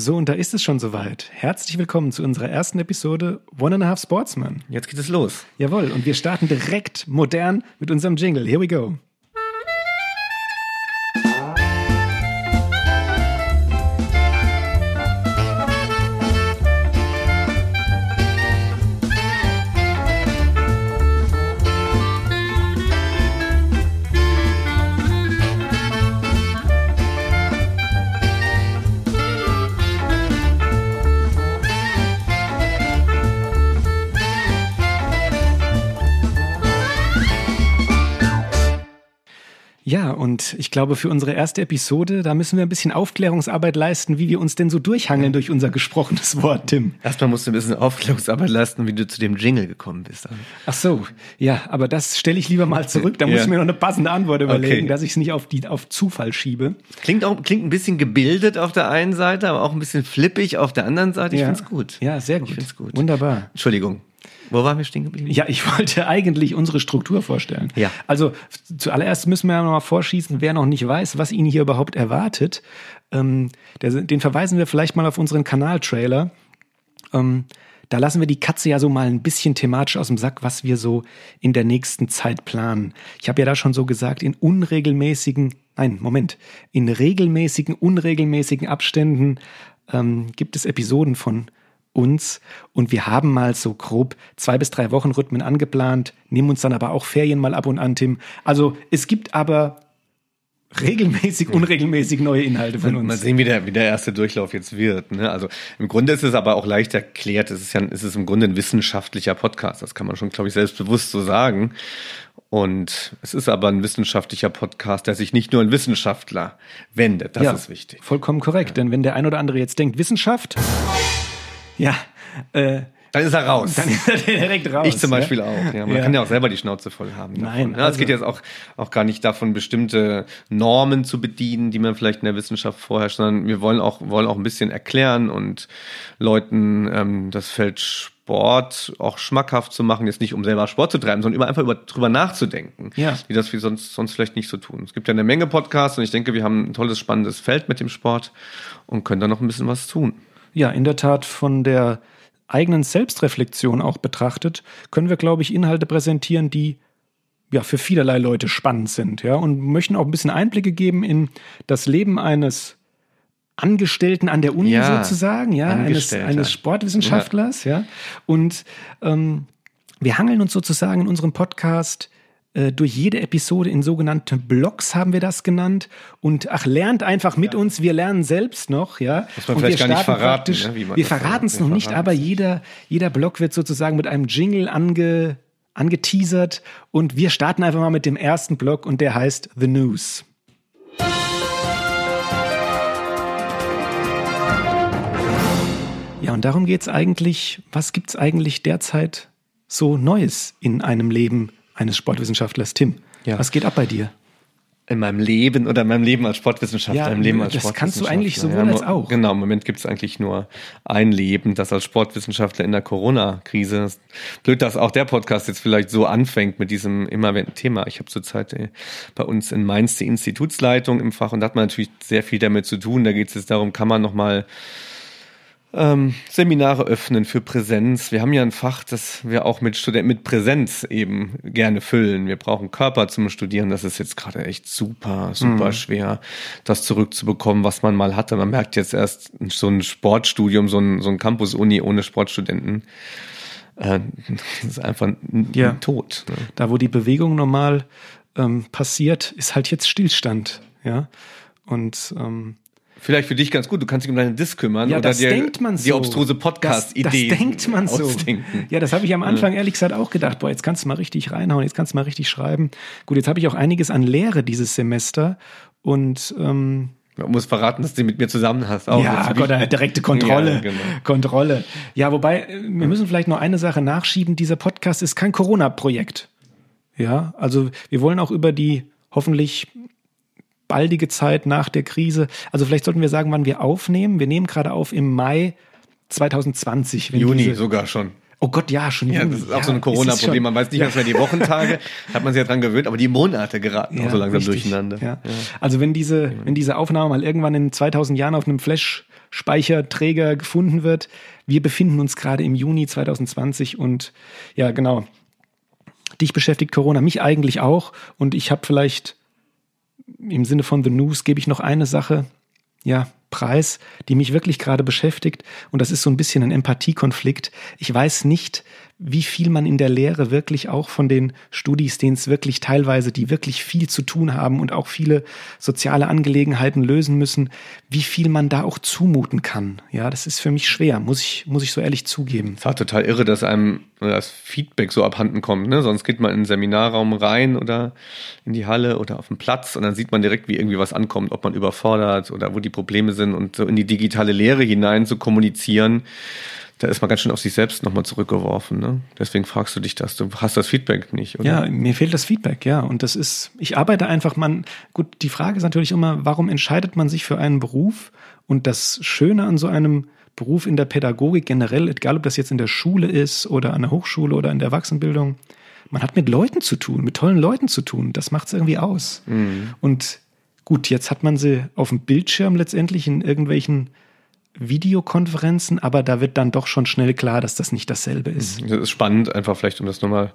So, und da ist es schon soweit. Herzlich willkommen zu unserer ersten Episode One and a Half Sportsman. Jetzt geht es los. Jawohl, und wir starten direkt modern mit unserem Jingle. Here we go. Ich glaube, für unsere erste Episode, da müssen wir ein bisschen Aufklärungsarbeit leisten, wie wir uns denn so durchhangeln durch unser gesprochenes Wort, Tim. Erstmal musst du ein bisschen Aufklärungsarbeit leisten, wie du zu dem Jingle gekommen bist. Ach so, ja, aber das stelle ich lieber mal zurück. Da muss Ja. ich mir noch eine passende Antwort überlegen, Okay. dass ich es nicht auf, die, auf Zufall schiebe. Klingt auch klingt ein bisschen gebildet auf der einen Seite, aber auch ein bisschen flippig auf der anderen Seite. Ich ja. find's gut. Ja, sehr gut. Ich find's gut. Wunderbar. Entschuldigung. Wo waren wir stehen geblieben? Ja, ich wollte eigentlich unsere Struktur vorstellen. Ja. Also zuallererst müssen wir ja noch mal vorschießen, wer noch nicht weiß, was ihn hier überhaupt erwartet. Ähm, der, den verweisen wir vielleicht mal auf unseren Kanal-Trailer. Ähm, da lassen wir die Katze ja so mal ein bisschen thematisch aus dem Sack, was wir so in der nächsten Zeit planen. Ich habe ja da schon so gesagt, in unregelmäßigen, nein, Moment, in regelmäßigen, unregelmäßigen Abständen ähm, gibt es Episoden von uns und wir haben mal so grob zwei bis drei Wochen Rhythmen angeplant, nehmen uns dann aber auch Ferien mal ab und an, Tim. Also es gibt aber regelmäßig, unregelmäßig neue Inhalte von Mal uns. sehen, wie der, wie der erste Durchlauf jetzt wird. Ne? Also im Grunde ist es aber auch leicht erklärt. Es ist ja, es ist im Grunde ein wissenschaftlicher Podcast. Das kann man schon, glaube ich, selbstbewusst so sagen. Und es ist aber ein wissenschaftlicher Podcast, der sich nicht nur an Wissenschaftler wendet. Das ja, ist wichtig. Vollkommen korrekt, denn wenn der ein oder andere jetzt denkt, Wissenschaft, ja, äh, Dann ist er raus. dann ist er direkt raus. Ich zum ja? Beispiel auch. Ja, man Ja. kann ja auch selber die Schnauze voll haben. Davon. Nein, es also- geht jetzt auch, auch gar nicht davon, bestimmte Normen zu bedienen, die man vielleicht in der Wissenschaft vorherrscht, sondern wir wollen auch, wollen auch ein bisschen erklären und Leuten ähm, das Feld Sport auch schmackhaft zu machen, jetzt nicht um selber Sport zu treiben, sondern über, einfach über, drüber nachzudenken, Ja. die das wir sonst, sonst vielleicht nicht so tun. Es gibt ja eine Menge Podcasts und ich denke, wir haben ein tolles, spannendes Feld mit dem Sport und können da noch ein bisschen was tun. Ja, in der Tat von der eigenen Selbstreflexion auch betrachtet, können wir, glaube ich, Inhalte präsentieren, die ja für vielerlei Leute spannend sind, ja, und möchten auch ein bisschen Einblicke geben in das Leben eines Angestellten an der Uni Ja, sozusagen, ja, eines, eines Sportwissenschaftlers, ja. Und ähm, wir hangeln uns sozusagen in unserem Podcast durch jede Episode in sogenannte Blogs haben wir das genannt. Und ach, lernt einfach mit uns, wir lernen selbst noch, ja. Muss man Und vielleicht wir gar nicht verraten, praktisch- ne, wir verraten es noch nicht, aber es jeder, jeder Blog wird sozusagen mit einem Jingle ange, angeteasert. Und wir starten einfach mal mit dem ersten Blog und der heißt The News. Ja, und darum geht's eigentlich, was gibt's eigentlich derzeit so Neues in einem Leben eines Sportwissenschaftlers, Tim? Ja. Was geht ab bei dir? in meinem Leben oder in meinem Leben als Sportwissenschaftler, Ja, im Leben als das kannst du eigentlich sowohl als auch. Genau, im Moment gibt es eigentlich nur ein Leben, das als Sportwissenschaftler in der Corona-Krise. Blöd, dass auch der Podcast jetzt vielleicht so anfängt mit diesem immerwährenden Thema. Ich habe zurzeit äh, bei uns in Mainz die Institutsleitung im Fach und da hat man natürlich sehr viel damit zu tun. Da geht es jetzt darum, kann man nochmal ähm, Seminare öffnen für Präsenz. Wir haben ja ein Fach, das wir auch mit Studenten mit Präsenz eben gerne füllen. Wir brauchen Körper zum Studieren. Das ist jetzt gerade echt super, super Mhm. schwer, das zurückzubekommen, was man mal hatte. Man merkt jetzt erst so ein Sportstudium, so ein, so ein Campus-Uni ohne Sportstudenten. Äh, das ist einfach ein, Ja. Tod. Ne? Da, wo die Bewegung normal ähm, passiert, ist halt jetzt Stillstand, ja. Und ähm, Vielleicht für dich ganz gut, du kannst dich um deinen Disk kümmern ja, oder das dir denkt man so. die obstruse Das, Podcast-Idee das denkt man so. ausdenken. Ja, das habe ich am Anfang ehrlich gesagt auch gedacht. Boah, jetzt kannst du mal richtig reinhauen, jetzt kannst du mal richtig schreiben. Gut, jetzt habe ich auch einiges an Lehre dieses Semester und ähm, Man muss verraten, dass du mit mir zusammen hast. Auch. ja, Das Gott, eine direkte Kontrolle. Ja, genau. Kontrolle. Ja, wobei, äh, wir müssen vielleicht noch eine Sache nachschieben. Dieser Podcast ist kein Corona-Projekt. Ja, also wir wollen auch über die hoffentlich baldige Zeit nach der Krise, also vielleicht sollten wir sagen, wann wir aufnehmen. Wir nehmen gerade auf im Mai 2020. Wenn Juni sogar schon. Oh Gott, ja, schon Ja, Juni. das ist auch Ja, so ein Corona-Problem. Man weiß nicht mehr die Wochentage, hat man sich ja dran gewöhnt, aber die Monate geraten auch so langsam richtig. durcheinander. Ja. Also wenn diese, wenn diese Aufnahme mal irgendwann in 2000 Jahren auf einem Flash-Speicherträger gefunden wird, wir befinden uns gerade im Juni 2020 und ja, genau. Dich beschäftigt Corona, mich eigentlich auch und ich habe vielleicht im Sinne von The News gebe ich noch eine Sache, ja, Preis, die mich wirklich gerade beschäftigt. Und das ist so ein bisschen ein Empathiekonflikt. Ich weiß nicht, wie viel man in der Lehre wirklich auch von den Studis, denen es wirklich teilweise, die wirklich viel zu tun haben und auch viele soziale Angelegenheiten lösen müssen, wie viel man da auch zumuten kann. Ja, das ist für mich schwer, muss ich, muss ich so ehrlich zugeben. Es war total irre, dass einem das Feedback so abhanden kommt. Ne? Sonst geht man in den Seminarraum rein oder in die Halle oder auf den Platz und dann sieht man direkt, wie irgendwie was ankommt, ob man überfordert oder wo die Probleme sind und so in die digitale Lehre hinein zu kommunizieren. Da ist man ganz schön auf sich selbst nochmal zurückgeworfen. Ne? Deswegen fragst du dich das. Du hast das Feedback nicht, oder? Ja, mir fehlt das Feedback, ja. Und das ist, ich arbeite einfach, man, gut, die Frage ist natürlich immer, warum entscheidet man sich für einen Beruf? Und das Schöne an so einem Beruf in der Pädagogik generell, egal ob das jetzt in der Schule ist oder an der Hochschule oder in der Erwachsenenbildung, man hat mit Leuten zu tun, mit tollen Leuten zu tun. Das macht es irgendwie aus. Und gut, jetzt hat man sie auf dem Bildschirm letztendlich in irgendwelchen Videokonferenzen, aber da wird dann doch schon schnell klar, dass das nicht dasselbe ist. Das ist spannend, einfach vielleicht, um das nochmal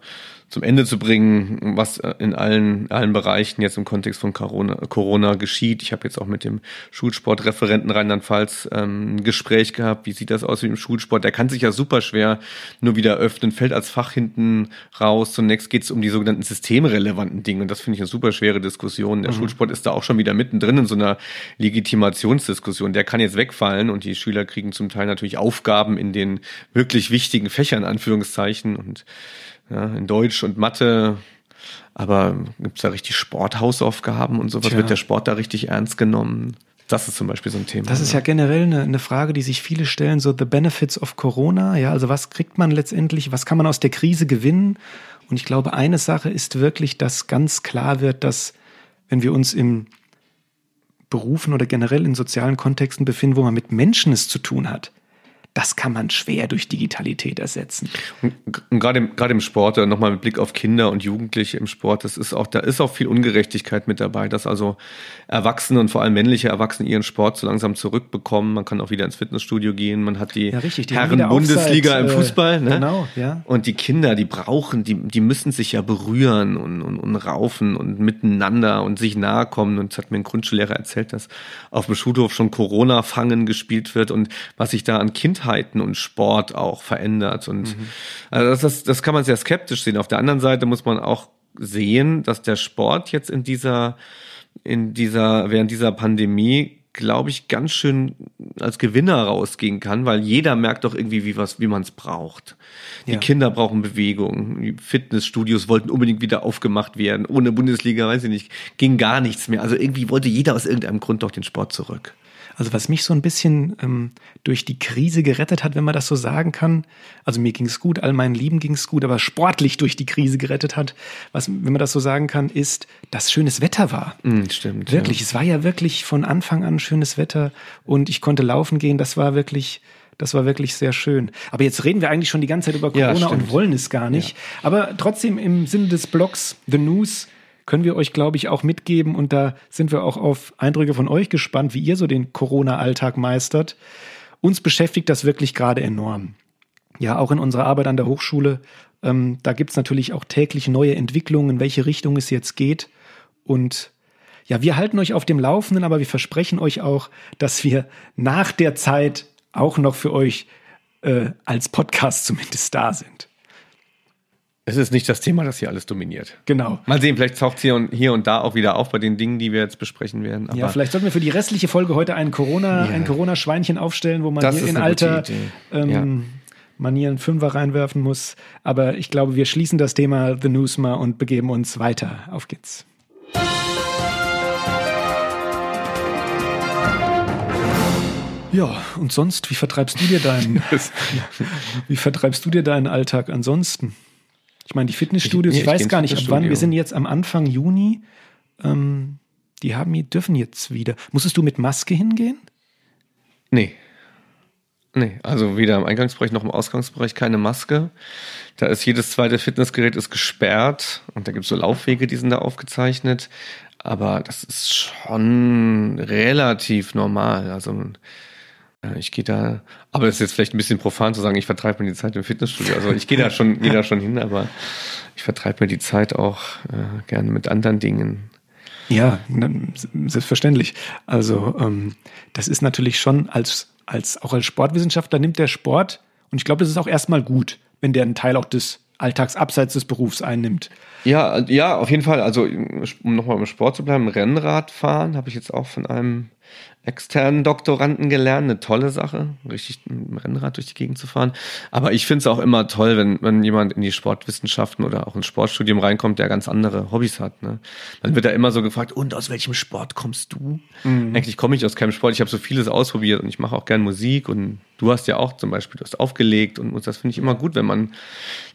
zum Ende zu bringen, was in allen, allen Bereichen jetzt im Kontext von Corona, Corona geschieht. Ich habe jetzt auch mit dem Schulsportreferenten Rheinland-Pfalz ähm, ein Gespräch gehabt. Wie sieht das aus mit dem Schulsport? Der kann sich ja super schwer nur wieder öffnen, fällt als Fach hinten raus. Zunächst geht es um die sogenannten systemrelevanten Dinge. Und das finde ich eine super schwere Diskussion. Der Schulsport ist da auch schon wieder mittendrin in so einer Legitimationsdiskussion. Der kann jetzt wegfallen und die Schüler kriegen zum Teil natürlich Aufgaben in den wirklich wichtigen Fächern, Anführungszeichen. Und ja, in Deutsch und Mathe. Aber gibt's da richtig Sporthausaufgaben und sowas? Tja. Wird der Sport da richtig ernst genommen? Das ist zum Beispiel so ein Thema. Das ist ja generell eine, eine Frage, die sich viele stellen, so the benefits of Corona. Ja, also was kriegt man letztendlich, was kann man aus der Krise gewinnen? Und ich glaube, eine Sache ist wirklich, dass ganz klar wird, dass wenn wir uns im Berufen oder generell in sozialen Kontexten befinden, wo man mit Menschen es zu tun hat, das kann man schwer durch Digitalität ersetzen. Und gerade im, gerade im Sport, nochmal mit Blick auf Kinder und Jugendliche im Sport, das ist auch, da ist auch viel Ungerechtigkeit mit dabei, dass also Erwachsene und vor allem männliche Erwachsene ihren Sport so langsam zurückbekommen. Man kann auch wieder ins Fitnessstudio gehen. Man hat die, Ja, richtig, die Herren-Bundesliga im äh, Fußball. Ne? genau, ja. Und die Kinder, die brauchen, die, die müssen sich ja berühren und, und, und raufen und miteinander und sich nahe kommen. Und es hat mir ein Grundschullehrer erzählt, dass auf dem Schulhof schon Corona-Fangen gespielt wird und was sich da an Kindheiten und Sport auch verändert. Und also das, das, das kann man sehr skeptisch sehen. Auf der anderen Seite muss man auch sehen, dass der Sport jetzt in dieser, in dieser, während dieser Pandemie glaube ich, ganz schön als Gewinner rausgehen kann, weil jeder merkt doch irgendwie, wie, was, wie man es braucht. Die Ja. Kinder brauchen Bewegung. Die Fitnessstudios wollten unbedingt wieder aufgemacht werden. Ohne Bundesliga, weiß ich nicht, ging gar nichts mehr. Also irgendwie wollte jeder aus irgendeinem Grund doch den Sport zurück. Also was mich so ein bisschen ähm, durch die Krise gerettet hat, wenn man das so sagen kann, also mir ging es gut, all meinen Lieben ging es gut, aber sportlich durch die Krise gerettet hat, was, wenn man das so sagen kann, ist, dass schönes Wetter war. Hm, stimmt. Wirklich, es war ja wirklich von Anfang an schönes Wetter und ich konnte laufen gehen, das war wirklich, das war wirklich sehr schön. Aber jetzt reden wir eigentlich schon die ganze Zeit über Ja, Corona und stimmt. wollen es gar nicht. Aber trotzdem im Sinne des Blogs The News können wir euch, glaube ich, auch mitgeben und da sind wir auch auf Eindrücke von euch gespannt, wie ihr so den Corona-Alltag meistert. Uns beschäftigt das wirklich gerade enorm. Ja, auch in unserer Arbeit an der Hochschule, ähm, da gibt's natürlich auch täglich neue Entwicklungen, in welche Richtung es jetzt geht. Und ja, wir halten euch auf dem Laufenden, aber wir versprechen euch auch, dass wir nach der Zeit auch noch für euch äh, als Podcast zumindest da sind. Es ist nicht das Thema, das hier alles dominiert. Genau. Mal sehen, vielleicht taucht es hier und, hier und da auch wieder auf bei den Dingen, die wir jetzt besprechen werden. Aber Ja, vielleicht sollten wir für die restliche Folge heute ein Corona, Ja. ein Corona-Schweinchen aufstellen, wo man hier in alter ähm, Manier einen Fünfer reinwerfen muss. Aber ich glaube, wir schließen das Thema The News mal und begeben uns weiter. Auf geht's. Ja, und sonst, wie vertreibst du dir deinen, wie vertreibst du dir deinen Alltag ansonsten? Ich meine, die Fitnessstudios, Ich- ich, ich weiß gar nicht, ab wann, wir sind jetzt am Anfang Juni, ähm, die haben, dürfen jetzt wieder. Musstest du mit Maske hingehen? nee. Nee, also weder im Eingangsbereich noch im Ausgangsbereich keine Maske. Da ist jedes zweite Fitnessgerät ist gesperrt und da gibt es so Laufwege, die sind da aufgezeichnet. Aber das ist schon relativ normal. Also äh, ich gehe da, aber es ist jetzt vielleicht ein bisschen profan zu sagen, ich vertreibe mir die Zeit im Fitnessstudio. Also ich gehe da schon, gehe da schon hin, aber ich vertreibe mir die Zeit auch äh, gerne mit anderen Dingen. Ja, selbstverständlich. Also ähm, das ist natürlich schon als, als auch als Sportwissenschaftler nimmt der Sport, und ich glaube, das ist auch erstmal gut, wenn der einen Teil auch des Alltags abseits des Berufs einnimmt. Ja, ja, auf jeden Fall. Also um nochmal im Sport zu bleiben, Rennradfahren habe ich jetzt auch von einem externen Doktoranden gelernt, eine tolle Sache, richtig mit dem Rennrad durch die Gegend zu fahren. Aber ich finde es auch immer toll, wenn, wenn jemand in die Sportwissenschaften oder auch ins Sportstudium reinkommt, der ganz andere Hobbys hat. Ne? Dann wird er immer so gefragt, und aus welchem Sport kommst du? Mhm. Eigentlich komme ich aus keinem Sport, ich habe so vieles ausprobiert und ich mache auch gern Musik und du hast ja auch zum Beispiel, du hast aufgelegt und, und das finde ich immer gut, wenn man,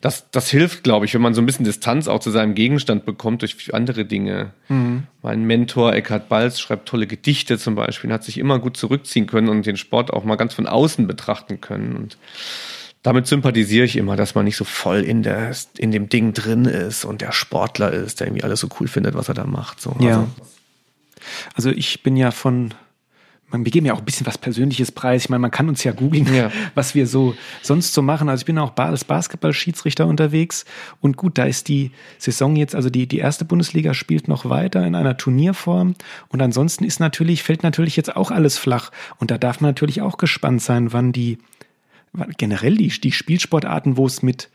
das, das hilft, glaube ich, wenn man so ein bisschen Distanz auch zu seinem Gegenstand bekommt durch andere Dinge. Mhm. Mein Mentor Eckhard Balz schreibt tolle Gedichte zum Beispiel, hat sich immer gut zurückziehen können und den Sport auch mal ganz von außen betrachten können. Und damit sympathisiere ich immer, dass man nicht so voll in, der, in dem Ding drin ist und der Sportler ist, der irgendwie alles so cool findet, was er da macht. So. Ja. Also, also ich bin ja von wir geben ja auch ein bisschen was Persönliches preis. Ich meine, man kann uns ja googeln, ja. was wir so sonst so machen. Also ich bin auch als Basketball-Schiedsrichter unterwegs. Und gut, da ist die Saison jetzt, also die, die erste Bundesliga spielt noch weiter in einer Turnierform. Und ansonsten ist natürlich, fällt natürlich jetzt auch alles flach. Und da darf man natürlich auch gespannt sein, wann die, generell die, die Spielsportarten, wo es mit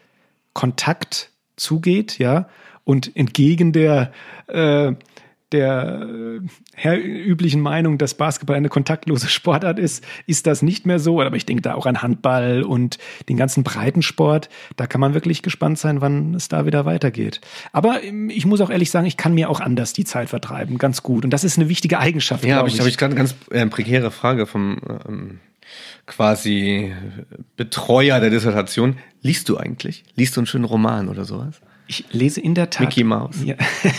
Kontakt zugeht, ja, und entgegen der, äh, der äh, üblichen Meinung, dass Basketball eine kontaktlose Sportart ist, ist das nicht mehr so. Aber ich denke da auch an Handball und den ganzen Breitensport. Da kann man wirklich gespannt sein, wann es da wieder weitergeht. Aber ähm, ich muss auch ehrlich sagen, ich kann mir auch anders die Zeit vertreiben, ganz gut. Und das ist eine wichtige Eigenschaft. Ja, habe ich, hab ich gerade eine ganz äh, prekäre Frage vom ähm, quasi Betreuer der Dissertation. Liest du eigentlich? Liest du einen schönen Roman oder sowas? Ich lese in der Tat. Mickey Mouse. Ja.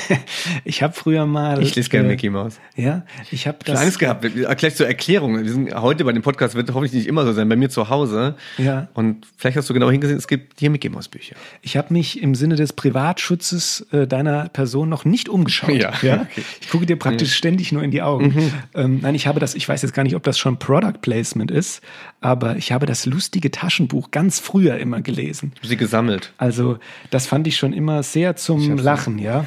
ich habe früher mal. Ich lese gerne äh, Mickey Mouse. Ja, ich habe das. Angst gehabt. Gleich zur Erklärung. Wir sind heute bei dem Podcast wird hoffentlich nicht immer so sein. Bei mir zu Hause. Ja. Und vielleicht hast du genau hingesehen. Es gibt hier Mickey Mouse Bücher. Ich habe mich im Sinne des Privatschutzes äh, deiner Person noch nicht umgeschaut. Ja. ja? Okay. Ich gucke dir praktisch ja. ständig nur in die Augen. Mhm. Ähm, nein, ich habe das. Ich weiß jetzt gar nicht, ob das schon Product Placement ist, aber ich habe das lustige Taschenbuch ganz früher immer gelesen. Sie gesammelt. Also das fand ich schon immer sehr zum Lachen, ja.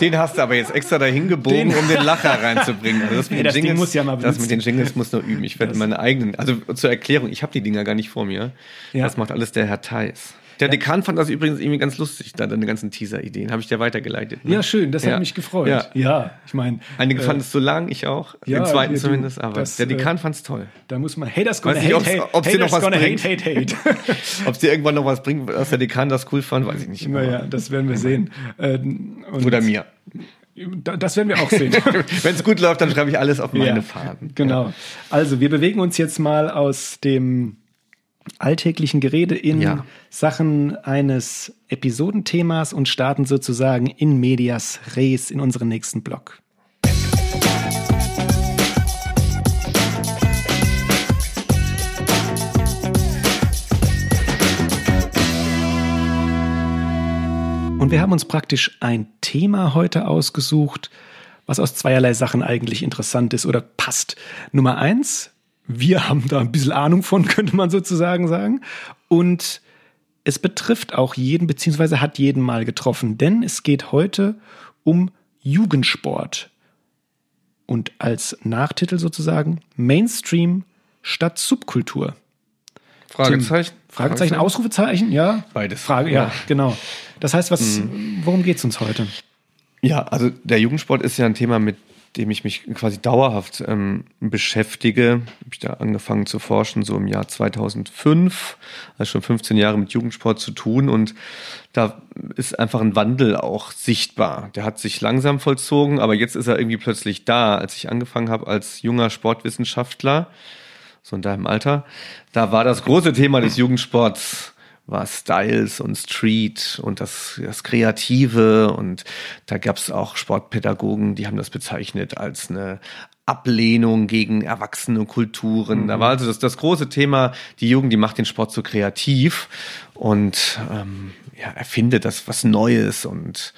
Den hast du aber jetzt extra dahin gebogen, den. um den Lacher reinzubringen. Also das mit, hey, den, Jingles, muss ja mal das mit den Jingles muss noch üben. Ich werde meine eigenen, also zur Erklärung, ich habe die Dinger gar nicht vor mir. Ja. Das macht alles der Herr Theis. Der. Dekan fand das übrigens irgendwie ganz lustig, da deine ganzen Teaser-Ideen. Habe ich dir weitergeleitet. Ne? Ja, schön, das ja. hat mich gefreut. Ja, ja ich meine. Einige äh, fanden es zu lang, ich auch. Ja, Den zweiten zumindest, aber das, der Dekan äh, fand es toll. Da muss man, hey, das gonna hate, hate, ob sie noch was bringt. Hate, hate, hate. ob sie irgendwann noch was bringt, dass der Dekan das cool fand, weiß ich nicht. Naja, das werden wir sehen. Äh, Oder mir. Das werden wir auch sehen. Wenn es gut läuft, dann schreibe ich alles auf meine ja, Fahnen. Genau. Also, wir bewegen uns jetzt mal aus dem alltäglichen Gerede in ja. Sachen eines Episodenthemas und starten sozusagen in medias res in unseren nächsten Blog. Und wir haben uns praktisch ein Thema heute ausgesucht, was aus zweierlei Sachen eigentlich interessant ist oder passt. Nummer eins, wir haben da ein bisschen Ahnung von, könnte man sozusagen sagen. Und es betrifft auch jeden, beziehungsweise hat jeden mal getroffen, denn es geht heute um Jugendsport. Und als Nachtitel sozusagen Mainstream statt Subkultur. Fragezeichen? Tim, Fragezeichen, Ausrufezeichen, ja. Beides. Frage, ja, genau. Das heißt, was, mhm. worum geht es uns heute? Ja, also der Jugendsport ist ja ein Thema, mit dem ich mich quasi dauerhaft ähm, beschäftige. Habe ich da angefangen zu forschen, so im Jahr 2005, also schon 15 Jahre mit Jugendsport zu tun und da ist einfach ein Wandel auch sichtbar. Der hat sich langsam vollzogen, aber jetzt ist er irgendwie plötzlich da. Als ich angefangen habe als junger Sportwissenschaftler, so in deinem Alter, da war das große Thema des Jugendsports war Styles und Street und das, das Kreative und da gab es auch Sportpädagogen, die haben das bezeichnet als eine Ablehnung gegen erwachsene Kulturen. Mhm. Da war also das, das große Thema, die Jugend, die macht den Sport so kreativ und ähm, ja, erfindet das was Neues und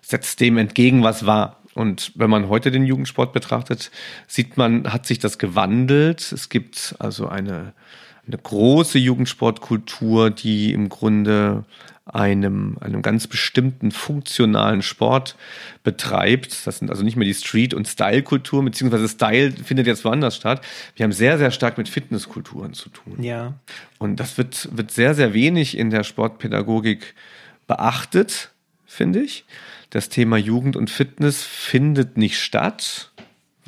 setzt dem entgegen, was war. Und wenn man heute den Jugendsport betrachtet, sieht man, hat sich das gewandelt. Es gibt also eine, eine große Jugendsportkultur, die im Grunde einem, einem ganz bestimmten funktionalen Sport betreibt. Das sind also nicht mehr die Street- und Style-Kultur, beziehungsweise Style findet jetzt woanders statt. Wir haben sehr, sehr stark mit Fitnesskulturen zu tun. Ja. Und das wird, wird sehr, sehr wenig in der Sportpädagogik beachtet, finde ich. Das Thema Jugend und Fitness findet nicht statt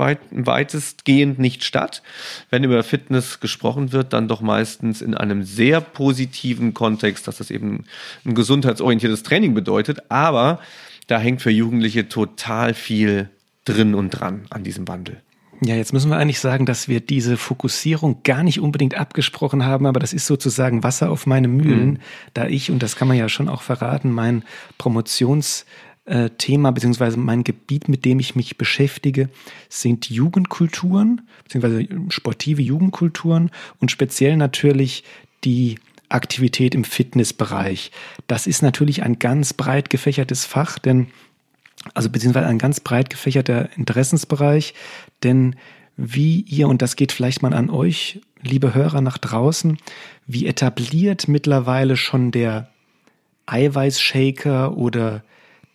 weit, weitestgehend nicht statt. Wenn über Fitness gesprochen wird, dann doch meistens in einem sehr positiven Kontext, dass das eben ein gesundheitsorientiertes Training bedeutet. Aber da hängt für Jugendliche total viel drin und dran an diesem Wandel. Ja, jetzt müssen wir eigentlich sagen, dass wir diese Fokussierung gar nicht unbedingt abgesprochen haben, aber das ist sozusagen Wasser auf meine Mühlen, mhm. da ich, und das kann man ja schon auch verraten, mein Promotions- äh, Thema beziehungsweise mein Gebiet, mit dem ich mich beschäftige, sind Jugendkulturen beziehungsweise sportive Jugendkulturen und speziell natürlich die Aktivität im Fitnessbereich. Das ist natürlich ein ganz breit gefächertes Fach, denn also beziehungsweise ein ganz breit gefächerter Interessensbereich, denn wie ihr, und das geht vielleicht mal an euch, liebe Hörer nach draußen, wie etabliert mittlerweile schon der Eiweißshaker oder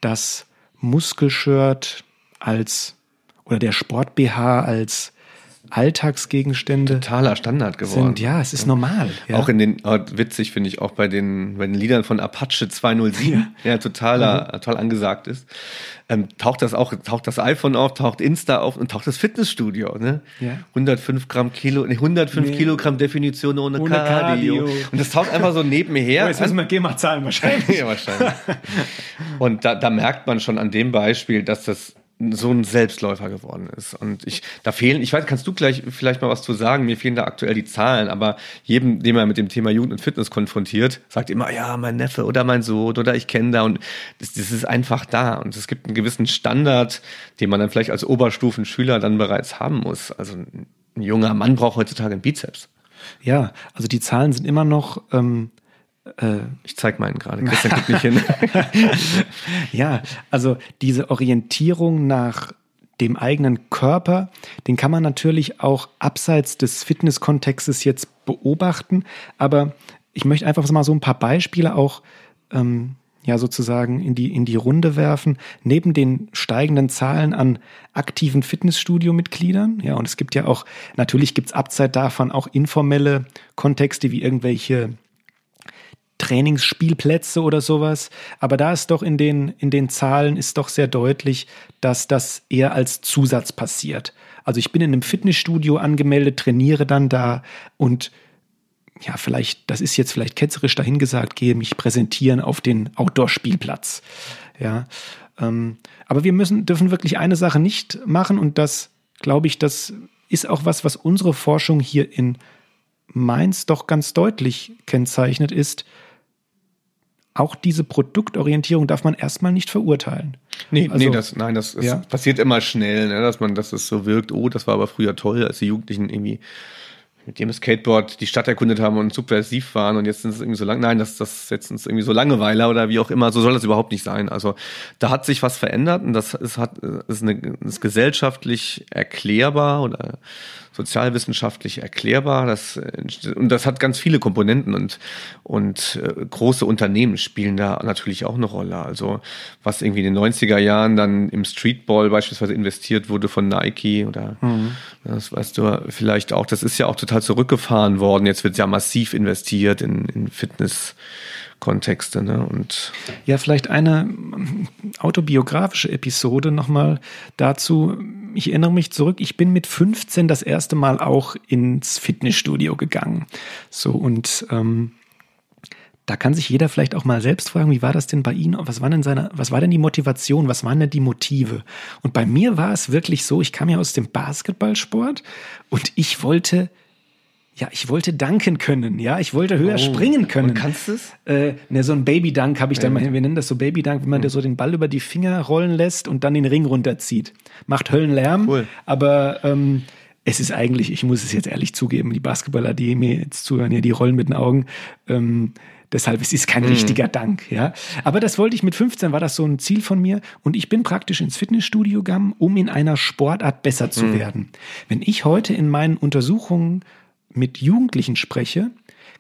das Muskelshirt als oder der Sport BH als Alltagsgegenstände totaler Standard geworden. Sind, ja, es ist normal. Ja. Auch in den, oh, witzig finde ich auch bei den, bei den Liedern von Apache 207, ja, ja totaler, mhm. total angesagt ist. Ähm, taucht das auch, taucht das iPhone auf, taucht Insta auf und taucht das Fitnessstudio, ne? Ja. 105 Gramm Kilo, 105 nee. Kilogramm Definition ohne, ohne Cardio. Cardio. Und das taucht einfach so nebenher. Oh, jetzt müssen wir GEMA zahlen wahrscheinlich. ja, wahrscheinlich. Und da, da merkt man schon an dem Beispiel, dass das so ein Selbstläufer geworden ist. Und ich, da fehlen, ich weiß, kannst du gleich vielleicht mal was zu sagen? Mir fehlen da aktuell die Zahlen, aber jedem, den man mit dem Thema Jugend und Fitness konfrontiert, sagt immer, ja, mein Neffe oder mein Sohn oder ich kenne da und das, das ist einfach da. Und es gibt einen gewissen Standard, den man dann vielleicht als Oberstufenschüler dann bereits haben muss. Also ein junger Mann braucht heutzutage einen Bizeps. Ja, also die Zahlen sind immer noch, ähm, äh, ich zeige meinen gerade. Christian guckt nicht hin. ja, also diese Orientierung nach dem eigenen Körper, den kann man natürlich auch abseits des Fitnesskontextes jetzt beobachten. Aber ich möchte einfach mal so ein paar Beispiele auch ähm, ja sozusagen in die, in die Runde werfen. Neben den steigenden Zahlen an aktiven Fitnessstudio-Mitgliedern, ja, und es gibt ja auch, natürlich gibt es abseits davon auch informelle Kontexte wie irgendwelche Trainingsspielplätze oder sowas. Aber da ist doch in den, in den Zahlen ist doch sehr deutlich, dass das eher als Zusatz passiert. Also ich bin in einem Fitnessstudio angemeldet, trainiere dann da und ja, vielleicht, das ist jetzt vielleicht ketzerisch dahingesagt, gehe mich präsentieren auf den Outdoor-Spielplatz. Ja, ähm, aber wir müssen, dürfen wirklich eine Sache nicht machen und das, glaube ich, das ist auch was, was unsere Forschung hier in Mainz doch ganz deutlich kennzeichnet ist auch diese Produktorientierung darf man erstmal nicht verurteilen. Nee, also, nee, das, nein, das, das ja. passiert immer schnell, ne, dass man, dass es so wirkt, oh, das war aber früher toll, als die Jugendlichen irgendwie mit dem Skateboard die Stadt erkundet haben und subversiv waren und jetzt sind es irgendwie so lang. Nein, das, das jetzt sind es irgendwie so Langeweiler oder wie auch immer. So soll das überhaupt nicht sein. Also da hat sich was verändert und das ist, hat, ist, eine, ist gesellschaftlich erklärbar oder sozialwissenschaftlich erklärbar. Das, und das hat ganz viele Komponenten und, und äh, große Unternehmen spielen da natürlich auch eine Rolle. Also was irgendwie in den 90er Jahren dann im Streetball beispielsweise investiert wurde von Nike oder mhm. das weißt du vielleicht auch, das ist ja auch total zurückgefahren worden. Jetzt wird ja massiv investiert in, in Fitness. Kontexte. Ne? Und ja, vielleicht eine autobiografische Episode nochmal dazu. Ich erinnere mich zurück, ich bin mit 15 das erste Mal auch ins Fitnessstudio gegangen. So und ähm, da kann sich jeder vielleicht auch mal selbst fragen, wie war das denn bei Ihnen? Was war denn seine, was war denn die Motivation? Was waren denn die Motive? Und bei mir war es wirklich so, ich kam ja aus dem Basketballsport und ich wollte Ja, ich wollte danken können, ja, ich wollte höher oh. springen können. Und kannst du es? Äh, ne, so ein Baby-Dank habe ich dann mal, wir nennen das so Baby-Dank, wenn man mhm. so den Ball über die Finger rollen lässt und dann den Ring runterzieht. Macht Höllenlärm, cool. aber ähm, es ist eigentlich, ich muss es jetzt ehrlich zugeben, die Basketballer, die mir jetzt zuhören, ja, die rollen mit den Augen. Ähm, Deshalb es ist kein mhm. richtiger Dank, ja. Aber das wollte ich mit 15, war das so ein Ziel von mir. Und ich bin praktisch ins Fitnessstudio gegangen, um in einer Sportart besser zu mhm. werden. Wenn ich heute in meinen Untersuchungen mit Jugendlichen spreche,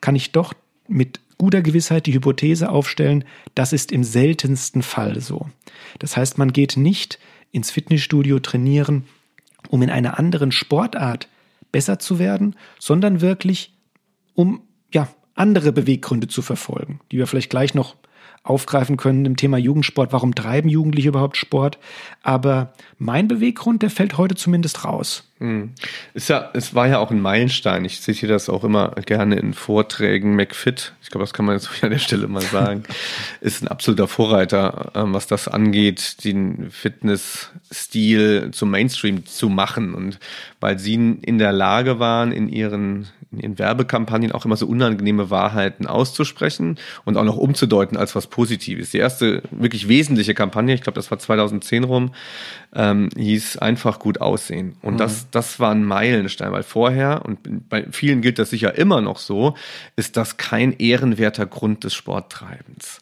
kann ich doch mit guter Gewissheit die Hypothese aufstellen, das ist im seltensten Fall so. Das heißt, man geht nicht ins Fitnessstudio trainieren, um in einer anderen Sportart besser zu werden, sondern wirklich um ja, andere Beweggründe zu verfolgen, die wir vielleicht gleich noch aufgreifen können im Thema Jugendsport. Warum treiben Jugendliche überhaupt Sport? Aber mein Beweggrund, der fällt heute zumindest raus. Hm. Ist ja, es war ja auch ein Meilenstein. Ich zitiere das auch immer gerne in Vorträgen. McFit, ich glaube, das kann man jetzt an der Stelle mal sagen, ist ein absoluter Vorreiter, ähm, was das angeht, den Fitnessstil zum Mainstream zu machen. Und weil sie in der Lage waren, in ihren, in ihren Werbekampagnen auch immer so unangenehme Wahrheiten auszusprechen und auch noch umzudeuten als was Positives. Die erste wirklich wesentliche Kampagne, ich glaube, das war 2010 rum, ähm, hieß einfach gut aussehen. Und mhm. das, das war ein Meilenstein, weil vorher, und bei vielen gilt das sicher immer noch so, ist das kein ehrenwerter Grund des Sporttreibens.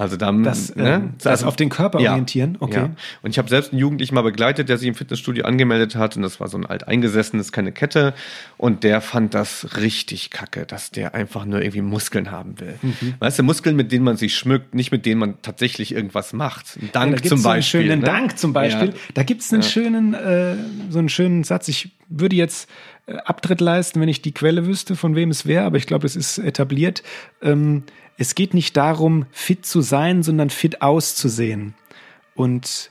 Also dann das, ne? Ähm, das also, auf den Körper ja, orientieren. Okay. Ja. Und ich habe selbst einen Jugendlichen mal begleitet, der sich im Fitnessstudio angemeldet hat und das war so ein alteingesessenes, keine Kette und der fand das richtig kacke, dass der einfach nur irgendwie Muskeln haben will. Mhm. Weißt du, Muskeln, mit denen man sich schmückt, nicht mit denen man tatsächlich irgendwas macht. Ein Dank ja, zum Beispiel. So einen schönen ne? Dank zum Beispiel. Ja. Da gibt's einen schönen, äh, so einen schönen Satz. Ich würde jetzt äh, Abtritt leisten, wenn ich die Quelle wüsste, von wem es wäre, aber ich glaube, es ist etabliert. Ähm, es geht nicht darum, fit zu sein, sondern fit auszusehen. Und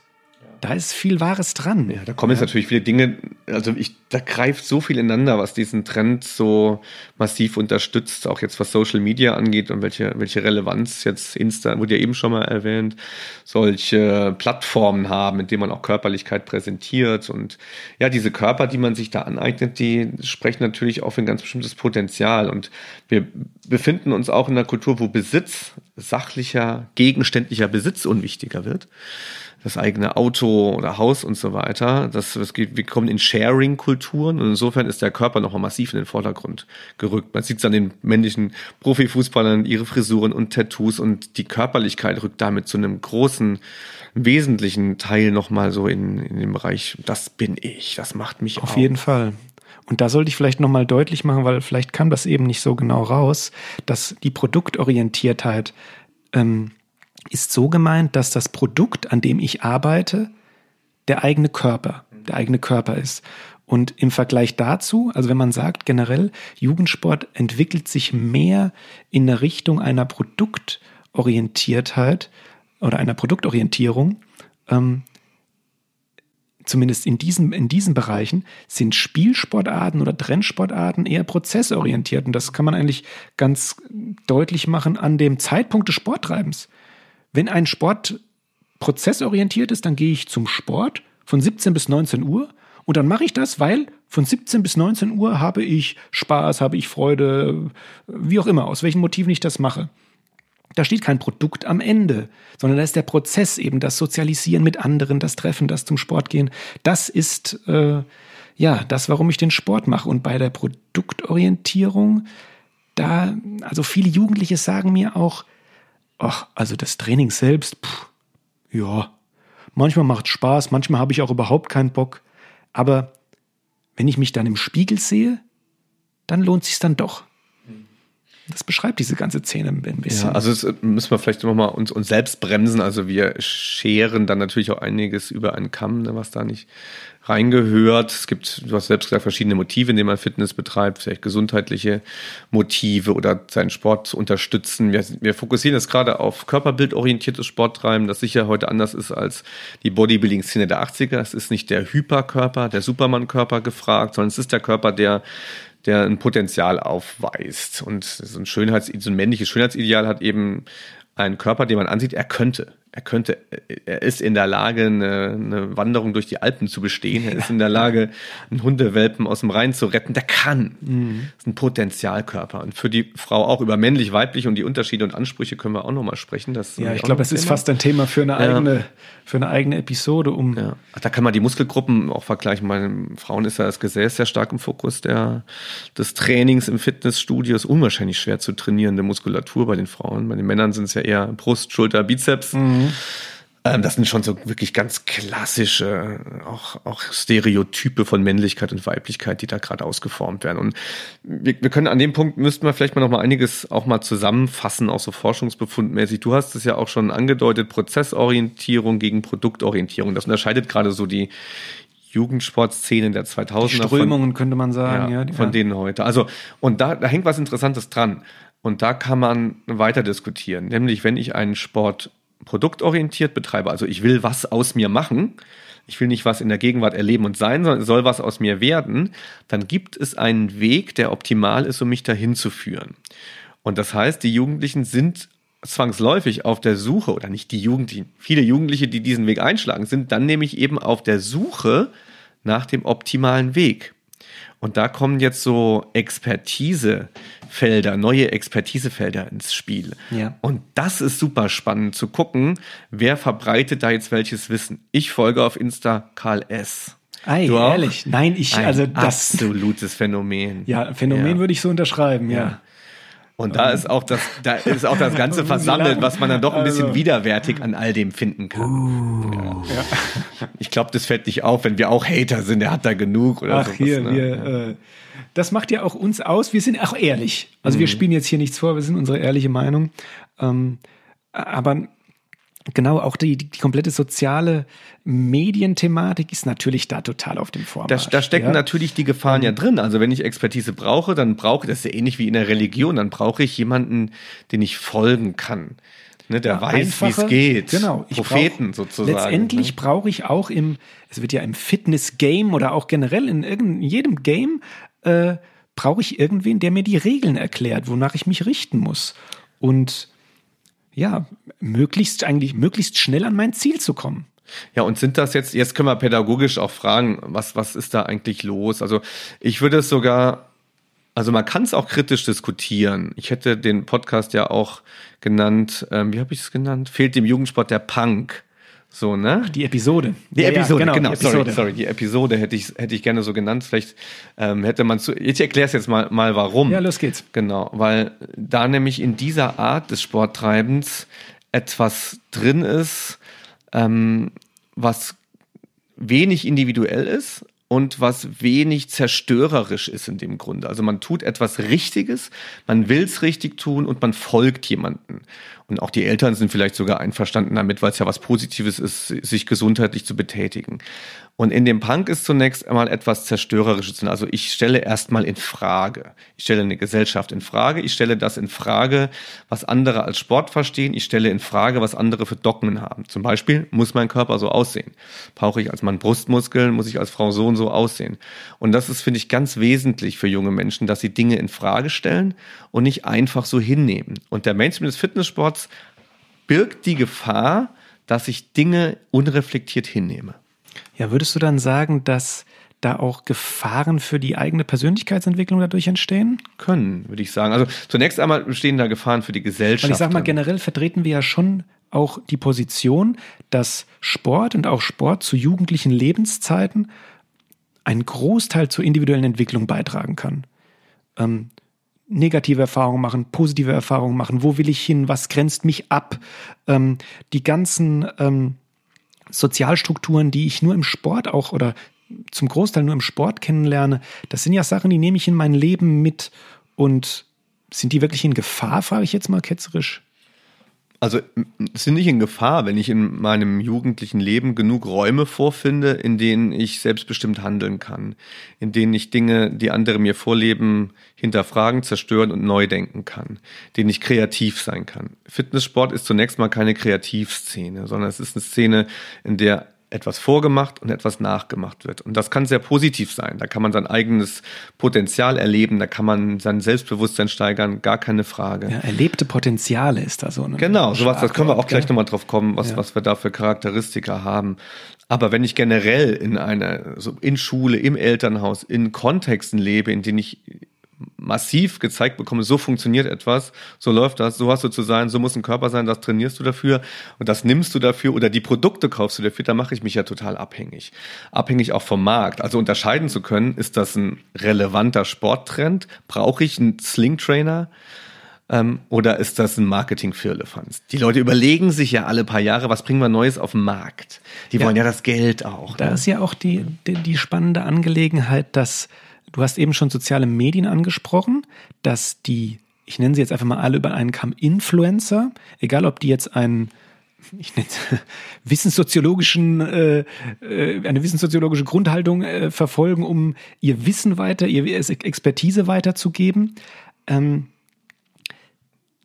da ist viel Wahres dran. Ja, da kommen jetzt natürlich viele Dinge, also ich, da greift so viel ineinander, was diesen Trend so massiv unterstützt, auch jetzt was Social Media angeht und welche, welche Relevanz jetzt Insta, wurde ja eben schon mal erwähnt, solche Plattformen haben, in denen man auch Körperlichkeit präsentiert und ja, diese Körper, die man sich da aneignet, die sprechen natürlich auch für ein ganz bestimmtes Potenzial und wir befinden uns auch in einer Kultur, wo Besitz, sachlicher, gegenständlicher Besitz unwichtiger wird das eigene Auto oder Haus und so weiter. Das, das geht, wir kommen in Sharing-Kulturen und insofern ist der Körper nochmal massiv in den Vordergrund gerückt. Man sieht es an den männlichen Profifußballern, ihre Frisuren und Tattoos und die Körperlichkeit rückt damit zu einem großen, wesentlichen Teil nochmal so in, in den Bereich, das bin ich, das macht mich Auf auch. jeden Fall. Und da sollte ich vielleicht nochmal deutlich machen, weil vielleicht kam das eben nicht so genau raus, dass die Produktorientiertheit ähm, ist so gemeint, dass das Produkt, an dem ich arbeite, der eigene Körper, der eigene Körper ist. Und im Vergleich dazu, also wenn man sagt generell, Jugendsport entwickelt sich mehr in der Richtung einer Produktorientiertheit oder einer Produktorientierung, ähm, zumindest in diesen, in diesen Bereichen, sind Spielsportarten oder Trendsportarten eher prozessorientiert. Und das kann man eigentlich ganz deutlich machen an dem Zeitpunkt des Sporttreibens. Wenn ein Sport prozessorientiert ist, dann gehe ich zum Sport von 17 bis 19 Uhr und dann mache ich das, weil von 17 bis 19 Uhr habe ich Spaß, habe ich Freude, wie auch immer, aus welchen Motiven ich das mache. Da steht kein Produkt am Ende, sondern da ist der Prozess eben, das Sozialisieren mit anderen, das Treffen, das zum Sport gehen. Das ist äh, ja das, warum ich den Sport mache. Und bei der Produktorientierung, da, also viele Jugendliche sagen mir auch, ach, also das Training selbst, pff, ja, manchmal macht Spaß, manchmal habe ich auch überhaupt keinen Bock. Aber wenn ich mich dann im Spiegel sehe, dann lohnt sich dann doch. Das beschreibt diese ganze Szene ein bisschen. Ja, also äh, müssen wir vielleicht nochmal uns, uns selbst bremsen. Also wir scheren dann natürlich auch einiges über einen Kamm, ne, was da nicht reingehört. Es gibt, du hast selbst gesagt, verschiedene Motive, in denen man Fitness betreibt, vielleicht gesundheitliche Motive oder seinen Sport zu unterstützen. Wir, wir fokussieren jetzt gerade auf körperbildorientiertes Sporttreiben, das sicher heute anders ist als die Bodybuilding-Szene der 80er. Es ist nicht der Hyperkörper, der Superman-Körper gefragt, sondern es ist der Körper, der der ein Potenzial aufweist. Und so ein Schönheits, so ein männliches Schönheitsideal hat eben einen Körper, den man ansieht, er könnte. Er könnte, er ist in der Lage, eine, eine, Wanderung durch die Alpen zu bestehen. Er ist in der Lage, einen Hundewelpen aus dem Rhein zu retten. Der kann. Mhm. Das ist ein Potenzialkörper. Und für die Frau auch über männlich, weiblich und die Unterschiede und Ansprüche können wir auch nochmal sprechen. Das ja, ich glaube, das ist fast ein Thema für eine eigene, ja. für eine eigene Episode. Um ja. Da kann man die Muskelgruppen auch vergleichen. Bei den Frauen ist ja das Gesäß sehr stark im Fokus der, des Trainings im Fitnessstudio. Ist unwahrscheinlich schwer zu trainierende Muskulatur bei den Frauen. Bei den Männern sind es ja eher Brust, Schulter, Bizeps. Mhm. Mhm. Ähm, das sind schon so wirklich ganz klassische, auch, auch Stereotype von Männlichkeit und Weiblichkeit, die da gerade ausgeformt werden. Und wir, wir können an dem Punkt müssten wir vielleicht mal noch mal einiges auch mal zusammenfassen, auch so forschungsbefundmäßig. Du hast es ja auch schon angedeutet, Prozessorientierung gegen Produktorientierung. Das unterscheidet gerade so die Jugendsportszene der 2000er. Die Strömungen von, könnte man sagen, ja, ja von ja. denen heute. Also, und da, da hängt was Interessantes dran. Und da kann man weiter diskutieren. Nämlich, wenn ich einen Sport produktorientiert betreibe, also ich will was aus mir machen, ich will nicht was in der Gegenwart erleben und sein, sondern soll was aus mir werden, dann gibt es einen Weg, der optimal ist, um mich dahin zu führen. Und das heißt, die Jugendlichen sind zwangsläufig auf der Suche, oder nicht die Jugendlichen, viele Jugendliche, die diesen Weg einschlagen, sind dann nämlich eben auf der Suche nach dem optimalen Weg. Und da kommen jetzt so Expertisefelder, neue Expertisefelder ins Spiel. Ja. Und das ist super spannend zu gucken, wer verbreitet da jetzt welches Wissen. Ich folge auf Insta Karl S. Ei, du ehrlich? Auch? Nein, ich, Ein also das. Absolutes Phänomen. Ja, Phänomen ja. würde ich so unterschreiben, ja. ja. Und da ist auch das, da ist auch das Ganze versammelt, was man dann doch ein bisschen also. widerwärtig an all dem finden kann. Uh, ja. Ich glaube, das fällt nicht auf, wenn wir auch Hater sind, der hat da genug oder Ach, sowas, hier, ne? wir, äh, das macht ja auch uns aus. Wir sind auch ehrlich. Also mhm. wir spielen jetzt hier nichts vor, wir sind unsere ehrliche Meinung. Ähm, aber genau auch die, die, komplette soziale Medienthematik ist natürlich da total auf dem Vormarsch. Da, da stecken ja. natürlich die Gefahren ja drin. Also wenn ich Expertise brauche, dann brauche ich, das ist ja ähnlich wie in der Religion, dann brauche ich jemanden, den ich folgen kann. Ne, der ja, weiß, wie es geht. Genau. Propheten brauch, sozusagen. Letztendlich ne? brauche ich auch im, es wird ja im Fitness-Game oder auch generell in, irgend, in jedem Game, äh, brauche ich irgendwen, der mir die Regeln erklärt, wonach ich mich richten muss. Und ja, möglichst eigentlich möglichst schnell an mein Ziel zu kommen. Ja, und sind das jetzt, jetzt können wir pädagogisch auch fragen, was, was ist da eigentlich los? Also ich würde es sogar, also man kann es auch kritisch diskutieren. Ich hätte den Podcast ja auch genannt, ähm, wie habe ich es genannt? Fehlt dem Jugendsport der Punk. So, ne? Die Episode. Die ja, Episode, ja, genau. genau. Die Episode. Sorry, sorry, die Episode hätte ich, hätte ich gerne so genannt. Vielleicht ähm, hätte man zu. Ich erkläre es jetzt mal, mal, warum. Ja, los geht's. Genau, weil da nämlich in dieser Art des Sporttreibens etwas drin ist, ähm, was wenig individuell ist, und was wenig zerstörerisch ist in dem Grunde. Also man tut etwas Richtiges, man will es richtig tun und man folgt jemanden. Und auch die Eltern sind vielleicht sogar einverstanden damit, weil es ja was Positives ist, sich gesundheitlich zu betätigen. Und in dem Punk ist zunächst einmal etwas Zerstörerisches. Also ich stelle erstmal in Frage. Ich stelle eine Gesellschaft in Frage. Ich stelle das in Frage, was andere als Sport verstehen. Ich stelle in Frage, was andere für Dogmen haben. Zum Beispiel muss mein Körper so aussehen. Brauche ich als Mann Brustmuskeln? Muss ich als Frau so und so aussehen? Und das ist, finde ich, ganz wesentlich für junge Menschen, dass sie Dinge in Frage stellen und nicht einfach so hinnehmen. Und der Mainstream des Fitnesssports birgt die Gefahr, dass ich Dinge unreflektiert hinnehme. Ja, würdest du dann sagen, dass da auch Gefahren für die eigene Persönlichkeitsentwicklung dadurch entstehen? Können, würde ich sagen. Also zunächst einmal bestehen da Gefahren für die Gesellschaft. Und ich sag mal, generell vertreten wir ja schon auch die Position, dass Sport und auch Sport zu jugendlichen Lebenszeiten einen Großteil zur individuellen Entwicklung beitragen kann. Ähm, negative Erfahrungen machen, positive Erfahrungen machen, wo will ich hin, was grenzt mich ab, ähm, die ganzen ähm, Sozialstrukturen, die ich nur im Sport auch oder zum Großteil nur im Sport kennenlerne, das sind ja Sachen, die nehme ich in mein Leben mit und sind die wirklich in Gefahr, frage ich jetzt mal ketzerisch. Also sind nicht in Gefahr, wenn ich in meinem jugendlichen Leben genug Räume vorfinde, in denen ich selbstbestimmt handeln kann, in denen ich Dinge, die andere mir vorleben, hinterfragen, zerstören und neu denken kann, denen ich kreativ sein kann. Fitnesssport ist zunächst mal keine Kreativszene, sondern es ist eine Szene, in der etwas vorgemacht und etwas nachgemacht wird. Und das kann sehr positiv sein. Da kann man sein eigenes Potenzial erleben, da kann man sein Selbstbewusstsein steigern, gar keine Frage. Ja, erlebte Potenziale ist da so. Eine genau, sowas, das können wir auch gleich nochmal drauf kommen, was, ja. was wir da für Charakteristika haben. Aber wenn ich generell in einer, so in Schule, im Elternhaus, in Kontexten lebe, in denen ich massiv gezeigt bekomme, so funktioniert etwas, so läuft das, so hast du zu sein, so muss ein Körper sein, das trainierst du dafür und das nimmst du dafür oder die Produkte kaufst du dafür, da mache ich mich ja total abhängig. Abhängig auch vom Markt. Also unterscheiden zu können, ist das ein relevanter Sporttrend? Brauche ich einen Sling-Trainer? Ähm, oder ist das ein Marketing für Elefants? Die Leute überlegen sich ja alle paar Jahre, was bringen wir Neues auf den Markt? Die ja, wollen ja das Geld auch. Da ne? ist ja auch die, die, die spannende Angelegenheit, dass Du hast eben schon soziale Medien angesprochen, dass die, ich nenne sie jetzt einfach mal alle über einen Kamm Influencer, egal ob die jetzt einen ich nenne wissenssoziologischen, äh, äh, eine wissenssoziologische Grundhaltung äh, verfolgen, um ihr Wissen weiter, ihr Expertise weiterzugeben. Ähm,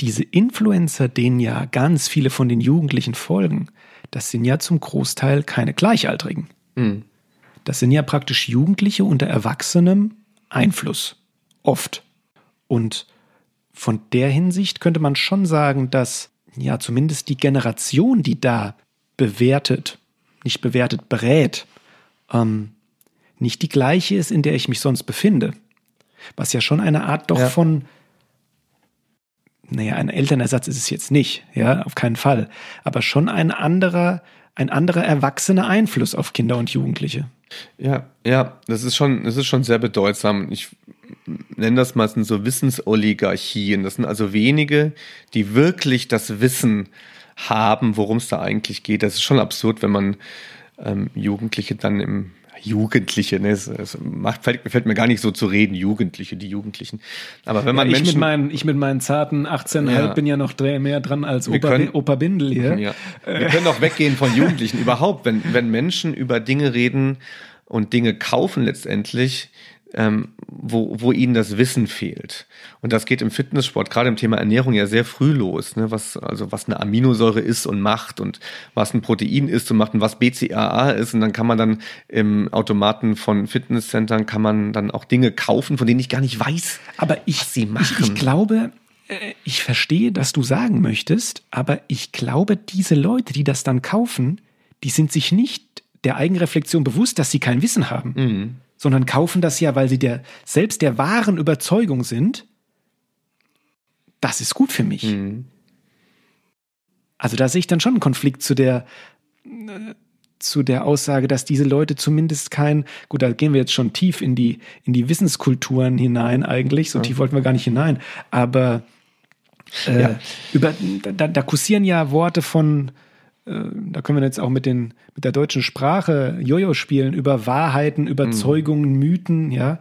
diese Influencer, denen ja ganz viele von den Jugendlichen folgen, das sind ja zum Großteil keine Gleichaltrigen. Mhm. Das sind ja praktisch Jugendliche unter erwachsenem Einfluss. Oft. Und von der Hinsicht könnte man schon sagen, dass ja zumindest die Generation, die da bewertet, nicht bewertet, berät, ähm, nicht die gleiche ist, in der ich mich sonst befinde. Was ja schon eine Art doch ja. von, naja, ein Elternersatz ist es jetzt nicht, ja, auf keinen Fall, aber schon ein anderer, ein anderer erwachsener Einfluss auf Kinder und Jugendliche. Ja, ja, das ist schon, das ist schon sehr bedeutsam. Ich nenne das mal so Wissensoligarchien. Das sind also wenige, die wirklich das Wissen haben, worum es da eigentlich geht. Das ist schon absurd, wenn man ähm, Jugendliche dann im Jugendliche, ne, es, es macht, fällt, fällt, mir gar nicht so zu reden, Jugendliche, die Jugendlichen. Aber wenn man ja, ich Menschen, mit meinen, ich mit meinen zarten 18,5 ja. bin ja noch mehr dran als Opa, können, Opa Bindel hier. Ja. Wir können auch weggehen von Jugendlichen. Überhaupt, wenn, wenn Menschen über Dinge reden, und Dinge kaufen letztendlich, ähm, wo, wo ihnen das Wissen fehlt. Und das geht im Fitnesssport, gerade im Thema Ernährung, ja sehr früh los. Ne? Was, also was eine Aminosäure ist und macht und was ein Protein ist und macht und was BCAA ist. Und dann kann man dann im Automaten von Fitnesscentern kann man dann auch Dinge kaufen, von denen ich gar nicht weiß, aber ich, was sie machen. Ich, ich glaube, äh, ich verstehe, dass du sagen möchtest, aber ich glaube, diese Leute, die das dann kaufen, die sind sich nicht der Eigenreflexion bewusst, dass sie kein Wissen haben, mhm. Sondern kaufen das ja, weil sie der, selbst der wahren Überzeugung sind, das ist gut für mich. Mhm. Also da sehe ich dann schon einen Konflikt zu der, äh, zu der Aussage, dass diese Leute zumindest kein, gut, da gehen wir jetzt schon tief in die, in die Wissenskulturen hinein eigentlich, so ja. tief wollten wir gar nicht hinein, aber äh, ja. über, da, da kursieren ja Worte von, da können wir jetzt auch mit, den, mit der deutschen Sprache Jojo spielen, über Wahrheiten, Überzeugungen, mhm. Mythen, ja.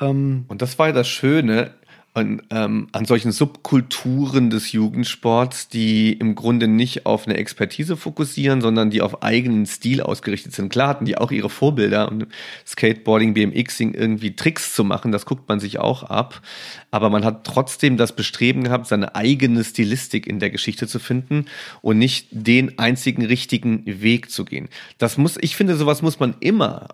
Ähm, und das war ja das Schöne an, ähm, an solchen Subkulturen des Jugendsports, die im Grunde nicht auf eine Expertise fokussieren, sondern die auf eigenen Stil ausgerichtet sind. Klar hatten die auch ihre Vorbilder und Skateboarding, BMXing irgendwie Tricks zu machen, das guckt man sich auch ab. Aber man hat trotzdem das Bestreben gehabt, seine eigene Stilistik in der Geschichte zu finden und nicht den einzigen richtigen Weg zu gehen. Das muss, ich finde, sowas muss man immer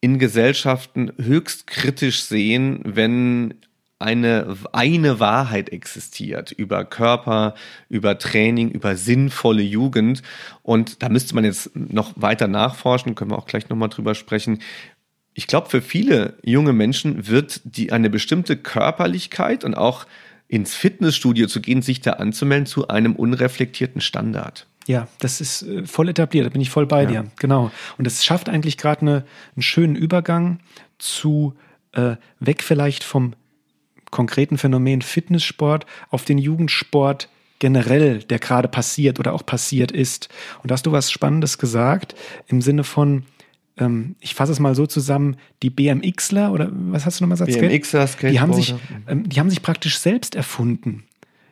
in Gesellschaften höchst kritisch sehen, wenn eine, eine Wahrheit existiert über Körper, über Training, über sinnvolle Jugend. Und da müsste man jetzt noch weiter nachforschen, können wir auch gleich nochmal drüber sprechen. Ich glaube, für viele junge Menschen wird die eine bestimmte Körperlichkeit und auch ins Fitnessstudio zu gehen, sich da anzumelden, zu einem unreflektierten Standard. Ja, das ist äh, voll etabliert, da bin ich voll bei ja. dir. Genau. Und es schafft eigentlich gerade eine, einen schönen Übergang zu äh, weg vielleicht vom konkreten Phänomen Fitnesssport auf den Jugendsport generell, der gerade passiert oder auch passiert ist. Und da hast du was Spannendes gesagt im Sinne von, ähm, ich fasse es mal so zusammen, die BMXler oder was hast du nochmal gesagt? Skateboarder. Die haben sich, ähm, die haben sich praktisch selbst erfunden.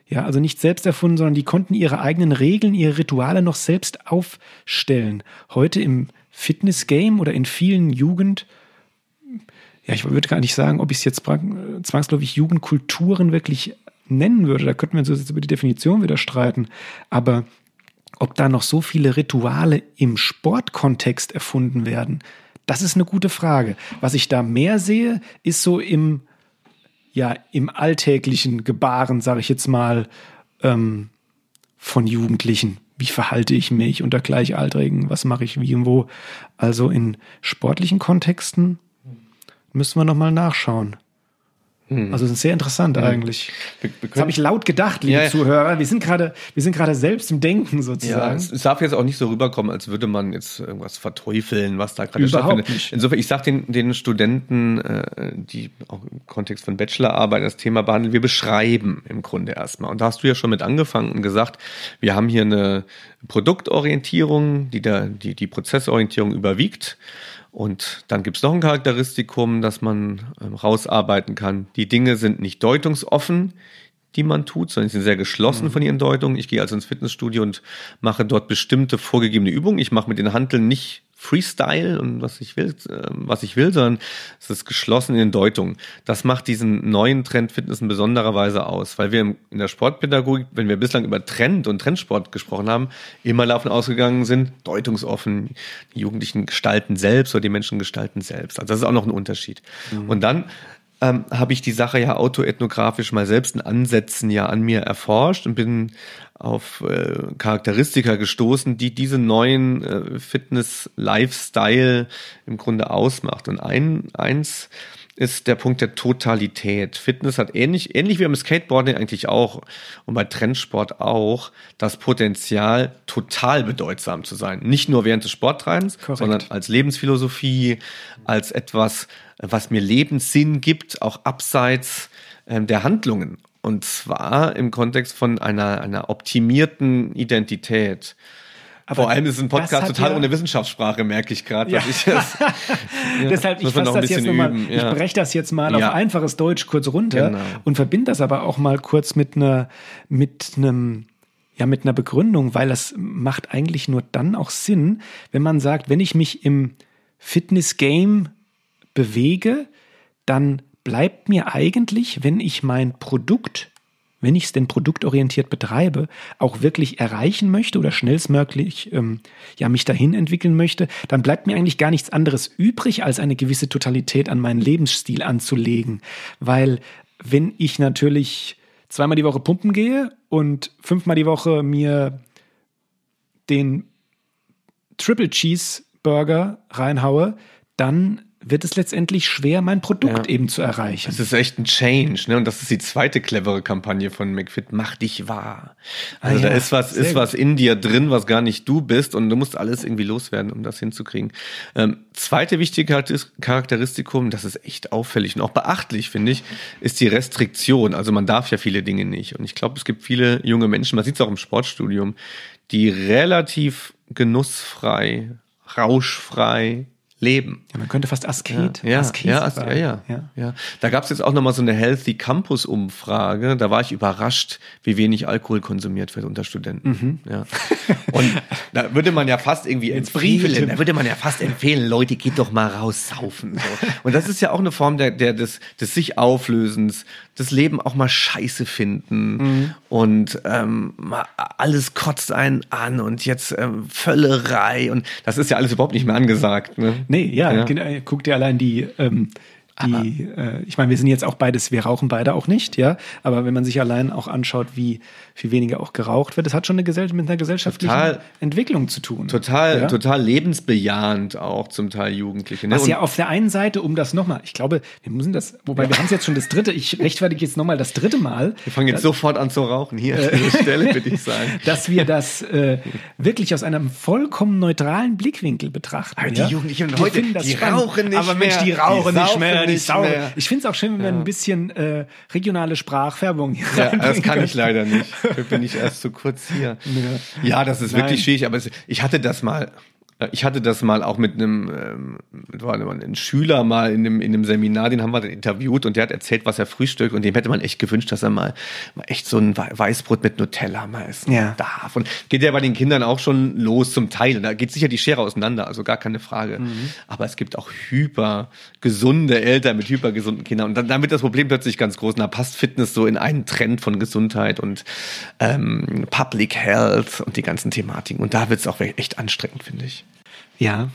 Ja, also nicht selbst erfunden, sondern die konnten ihre eigenen Regeln, ihre Rituale noch selbst aufstellen. Heute im Fitness-Game oder in vielen Jugend- ja, ich würde gar nicht sagen, ob ich es jetzt zwangsläufig Jugendkulturen wirklich nennen würde. Da könnten wir uns jetzt über die Definition wieder streiten. Aber ob da noch so viele Rituale im Sportkontext erfunden werden, das ist eine gute Frage. Was ich da mehr sehe, ist so im, ja, im alltäglichen Gebaren, sage ich jetzt mal, ähm, von Jugendlichen. Wie verhalte ich mich unter Gleichaltrigen? Was mache ich wie und wo? Also in sportlichen Kontexten müssen wir nochmal nachschauen. Hm. Also es ist sehr interessant hm. eigentlich. Wir, wir das habe ich laut gedacht, liebe ja, ja. Zuhörer. Wir sind gerade, wir sind gerade selbst im Denken sozusagen. Ja, es, es, darf jetzt auch nicht so rüberkommen, als würde man jetzt irgendwas verteufeln, was da gerade stattfindet. Nicht. Insofern, ich sage den, den Studenten, äh, die auch im Kontext von Bachelorarbeit das Thema behandeln, wir beschreiben im Grunde erstmal. Und da hast du ja schon mit angefangen und gesagt, wir haben hier eine Produktorientierung, die da die, die Prozessorientierung überwiegt. Und dann gibt es noch ein Charakteristikum, das man ähm, rausarbeiten kann. Die Dinge sind nicht deutungsoffen, die man tut, sondern sie sind sehr geschlossen mhm. von ihren Deutungen. Ich gehe also ins Fitnessstudio und mache dort bestimmte vorgegebene Übungen. Ich mache mit den Handeln nicht Freestyle und was ich will, äh, was ich will, sondern es ist geschlossen in den Deutungen. Das macht diesen neuen Trend Fitness in besonderer Weise aus, weil wir in der Sportpädagogik, wenn wir bislang über Trend und Trendsport gesprochen haben, immer davon ausgegangen sind, deutungsoffen, die Jugendlichen gestalten selbst oder die Menschen gestalten selbst. Also das ist auch noch ein Unterschied. Mhm. Und dann ähm, habe ich die Sache ja autoethnografisch mal selbst in Ansätzen ja an mir erforscht und bin auf äh, Charakteristika gestoßen, die diese neuen äh, Fitness-Lifestyle im Grunde ausmacht. Und ein, eins ist der Punkt der Totalität. Fitness hat ähnlich, ähnlich wie beim Skateboarding eigentlich auch und bei Trendsport auch das Potenzial, total bedeutsam zu sein. Nicht nur während des Sporttreibens, sondern als Lebensphilosophie, als etwas, was mir Lebenssinn gibt, auch abseits äh, der Handlungen. Und zwar im Kontext von einer, einer optimierten Identität. Aber Vor allem ist ein Podcast total ja ohne Wissenschaftssprache, merke ich gerade. Ja. Ich ja, Deshalb, ich fasse das jetzt nochmal, ich breche das jetzt mal auf einfaches Deutsch kurz runter genau. und verbinde das aber auch mal kurz mit einer, mit einem, ja, mit einer Begründung, weil das macht eigentlich nur dann auch Sinn, wenn man sagt, wenn ich mich im Fitness-Game bewege, dann bleibt mir eigentlich, wenn ich mein Produkt, wenn ich es denn produktorientiert betreibe, auch wirklich erreichen möchte oder schnellstmöglich ähm, ja mich dahin entwickeln möchte, dann bleibt mir eigentlich gar nichts anderes übrig, als eine gewisse Totalität an meinen Lebensstil anzulegen. Weil wenn ich natürlich zweimal die Woche pumpen gehe und fünfmal die Woche mir den Triple Cheese Burger reinhaue, dann wird es letztendlich schwer, mein Produkt ja. eben zu erreichen. Das ist echt ein Change, ne? Und das ist die zweite clevere Kampagne von McFit. Mach dich wahr. Also ah, ja. da ist was, ist was in dir drin, was gar nicht du bist, und du musst alles irgendwie loswerden, um das hinzukriegen. Ähm, zweite wichtige Charakteristikum, das ist echt auffällig und auch beachtlich, finde ich, ist die Restriktion. Also man darf ja viele Dinge nicht. Und ich glaube, es gibt viele junge Menschen, man sieht es auch im Sportstudium, die relativ genussfrei, rauschfrei, leben. Ja, man könnte fast Asket. Ja, Asket ja, As ja, ja, ja, ja. Da gab es jetzt auch nochmal so eine Healthy Campus Umfrage. Da war ich überrascht, wie wenig Alkohol konsumiert wird unter Studenten. Mhm. Ja. Und da würde man ja fast irgendwie empfehlen, da würde man ja fast empfehlen, Leute, geht doch mal raus saufen. So. Und das ist ja auch eine Form der, der des, des sich Auflösens, das Leben auch mal scheiße finden mhm. und ähm, alles kotzt einen an und jetzt ähm, Völlerei und das ist ja alles überhaupt nicht mehr angesagt. Ne? Nee, ja, ja. Genau, guck dir allein die ähm, die, äh, ich meine, wir sind jetzt auch beides, wir rauchen beide auch nicht, ja. Aber wenn man sich allein auch anschaut, wie viel weniger auch geraucht wird, das hat schon eine Gesell mit einer gesellschaftlichen total, Entwicklung zu tun. Total, ja? total lebensbejahend auch zum Teil Jugendliche. Ne? Was ja auf der einen Seite, um das nochmal, ich glaube, wir müssen das, wobei ja. wir haben es jetzt schon das dritte, ich rechtfertige jetzt nochmal das dritte Mal. Wir fangen jetzt dass, sofort an zu rauchen, hier an dieser Stelle, würde ich sagen. Dass wir das äh, wirklich aus einem vollkommen neutralen Blickwinkel betrachten. Aber die ja? Jugendlichen heute, die, die rauchen nicht aber mehr. Mensch, die rauchen die nicht mehr sauber. Mehr. Ich finde es auch schön, wenn wir ein bisschen äh, regionale Sprachfärbung hier Ja, das kann ich leider nicht. Bin ich erst zu kurz hier. Ja, ja das ist Nein. wirklich schwierig, aber es, ich hatte das mal Ich hatte das mal auch mit einem, ähm, war ein Schüler mal in einem, in einem Seminar, den haben wir dann interviewt und der hat erzählt, was er frühstückt und dem hätte man echt gewünscht, dass er mal, mal echt so ein Weißbrot mit Nutella mal essen Ja. darf. Und geht ja bei den Kindern auch schon los zum Teil. Da geht sicher die Schere auseinander, also gar keine Frage. Mhm. Aber es gibt auch hyper gesunde Eltern mit hyper gesunden Kindern. Und dann, dann wird das Problem plötzlich ganz groß. Und da passt Fitness so in einen Trend von Gesundheit und ähm, Public Health und die ganzen Thematiken. Und da wird es auch echt anstrengend, finde ich. Ja.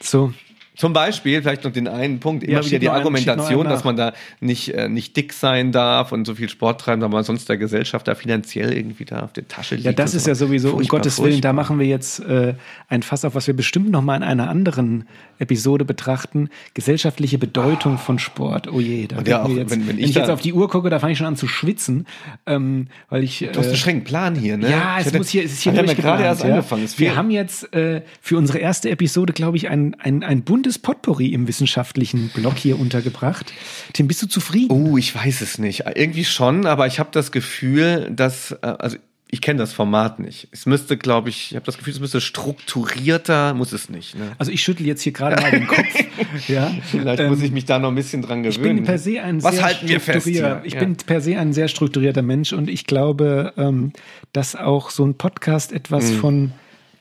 So. Zum Beispiel, vielleicht noch den einen Punkt, immer Ja, wieder die Argumentation, einen dass man da nicht, äh, nicht dick sein darf und so viel Sport treiben, aber man sonst der Gesellschaft da finanziell irgendwie da auf der Tasche liegt. Ja, das ist ja sowieso, um Furchtbar, Gottes Willen, da furchtbar. machen wir jetzt äh, ein Fass auf, was wir bestimmt noch mal in einer anderen Episode betrachten. Gesellschaftliche Bedeutung von Sport. Oh je, da Und ja, auch jetzt, wenn- wenn ich ich jetzt auf die Uhr gucke, da fange ich schon an zu schwitzen, ähm, weil ich. Du hast einen äh, strengen Plan hier, ne? Ja, es hatte- muss hier, es ist hier wir haben ja gerade erst angefangen. Wir haben jetzt äh, für unsere erste Episode, glaube ich, ein, ein, ein buntes Potpourri im wissenschaftlichen Blog hier untergebracht. Tim, bist du zufrieden? Oh, ich weiß es nicht. Irgendwie schon, aber ich habe das Gefühl, dass, äh, also ich kenne das Format nicht. Es müsste, glaube ich, ich habe das Gefühl, es müsste strukturierter, muss es nicht. Ne? Also ich schüttel jetzt hier gerade mal den Kopf. ja, Vielleicht Ähm, muss ich mich da noch ein bisschen dran gewöhnen. Ich bin per se ein Was sehr halten wir fest strukturierter- hier? Ich Ja. bin per se ein sehr strukturierter Mensch und ich glaube, ähm, dass auch so ein Podcast etwas Mhm. von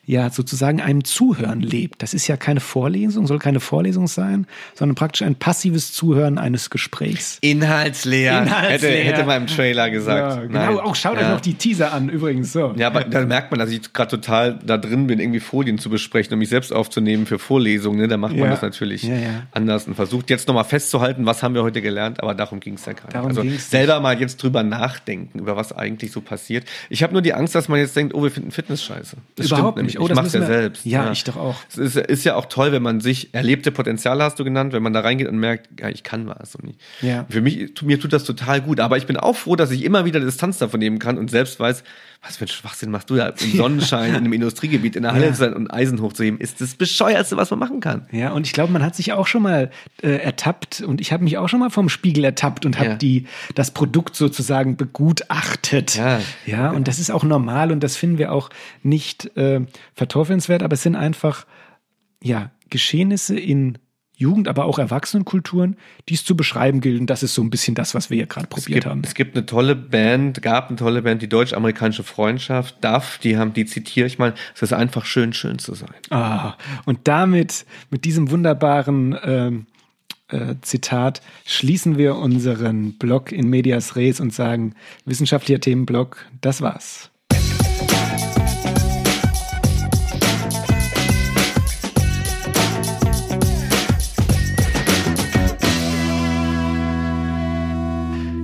ja, sozusagen einem Zuhören lebt. Das ist ja keine Vorlesung, soll keine Vorlesung sein, sondern praktisch ein passives Zuhören eines Gesprächs. Inhaltsleer. Inhaltsleer. Hätte, hätte man im Trailer gesagt. Ja, genau, Nein. auch schaut ja. euch noch die Teaser an, übrigens so. Ja, aber da merkt man, dass ich gerade total da drin bin, irgendwie Folien zu besprechen und mich selbst aufzunehmen für Vorlesungen. Ne? Da macht man Ja. das natürlich anders und versucht jetzt nochmal festzuhalten, was haben wir heute gelernt, aber darum ging es ja gar nicht. Darum Also ging's nicht. selber mal jetzt drüber nachdenken, über was eigentlich so passiert. Ich habe nur die Angst, dass man jetzt denkt, oh, wir finden Fitness scheiße. Das Überhaupt stimmt nicht. Oh, ich mach's ja selbst. Ja, ich doch auch. Es ist, ist ja auch toll, wenn man sich erlebte Potenziale hast du genannt, wenn man da reingeht und merkt, ja, ich kann was. Und ich, Ja. Für mich, mir tut das total gut. Aber ich bin auch froh, dass ich immer wieder Distanz davon nehmen kann und selbst weiß, was für ein Schwachsinn machst du da im Sonnenschein, in einem Industriegebiet, in der Halle Ja. zu sein und Eisen hochzuheben, ist das bescheuerste, was man machen kann. Ja, und ich glaube, man hat sich auch schon mal äh, ertappt und ich habe mich auch schon mal vom Spiegel ertappt und habe Ja. die das Produkt sozusagen begutachtet. Ja. ja, und das ist auch normal und das finden wir auch nicht äh, verteufelnswert, aber es sind einfach ja Geschehnisse in Jugend, aber auch Erwachsenenkulturen, die es zu beschreiben gilt. Und das ist so ein bisschen das, was wir hier gerade probiert gibt, haben. es gibt eine tolle Band, gab eine tolle Band, die deutsch-amerikanische Freundschaft, DAF, die haben, die zitiere ich mal, es ist einfach schön, schön zu sein. Ah, und damit, mit diesem wunderbaren ähm, äh, Zitat, schließen wir unseren Blog in Medias Res und sagen, wissenschaftlicher Themenblog, das war's.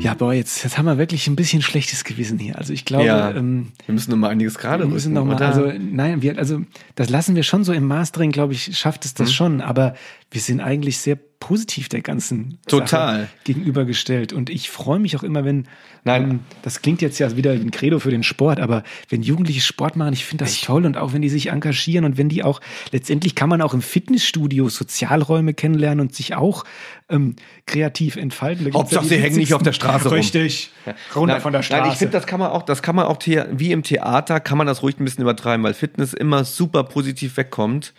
Ja, boah, jetzt, jetzt haben wir wirklich ein bisschen schlechtes Gewissen hier. Also ich glaube, ja, ähm, wir müssen noch mal einiges gerade wir müssen rücken, noch mal, oder? also nein, wir, also das lassen wir schon so im Mastering, glaube ich, schafft es Mhm. das schon, aber wir sind eigentlich sehr positiv der ganzen Total. Sache gegenübergestellt und ich freue mich auch immer, wenn Nein. ähm, das klingt jetzt ja wieder ein Credo für den Sport, aber wenn Jugendliche Sport machen, ich finde das toll und auch wenn die sich engagieren und wenn die auch letztendlich kann man auch im Fitnessstudio Sozialräume kennenlernen und sich auch ähm, kreativ entfalten. Hauptsache, sie hängen nicht auf der Straße rum. Richtig. Runter Nein, von der Straße. Nein, ich finde, das kann man auch, das kann man auch wie im Theater kann man das ruhig ein bisschen übertreiben, weil Fitness immer super positiv wegkommt.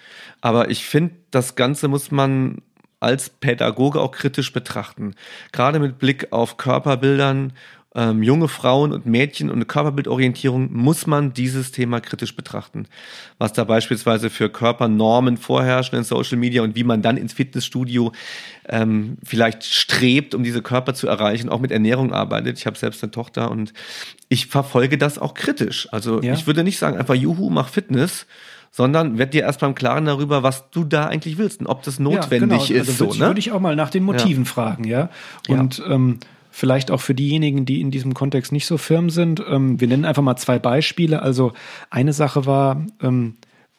Aber ich finde, das Ganze muss man als Pädagoge auch kritisch betrachten. Gerade mit Blick auf Körperbildern, ähm, junge Frauen und Mädchen und eine Körperbildorientierung muss man dieses Thema kritisch betrachten. Was da beispielsweise für Körpernormen vorherrschen in Social Media und wie man dann ins Fitnessstudio ähm, vielleicht strebt, um diese Körper zu erreichen, auch mit Ernährung arbeitet. Ich habe selbst eine Tochter und ich verfolge das auch kritisch. Also Ja. ich würde nicht sagen einfach Juhu, mach Fitness, sondern werd dir erstmal im Klaren darüber, was du da eigentlich willst und ob das notwendig ja, genau. ist. Also so, würde, ne? würde ich auch mal nach den Motiven fragen, ja. Und Ähm, vielleicht auch für diejenigen, die in diesem Kontext nicht so firm sind. Ähm, wir nennen einfach mal zwei Beispiele. Also eine Sache war, ähm,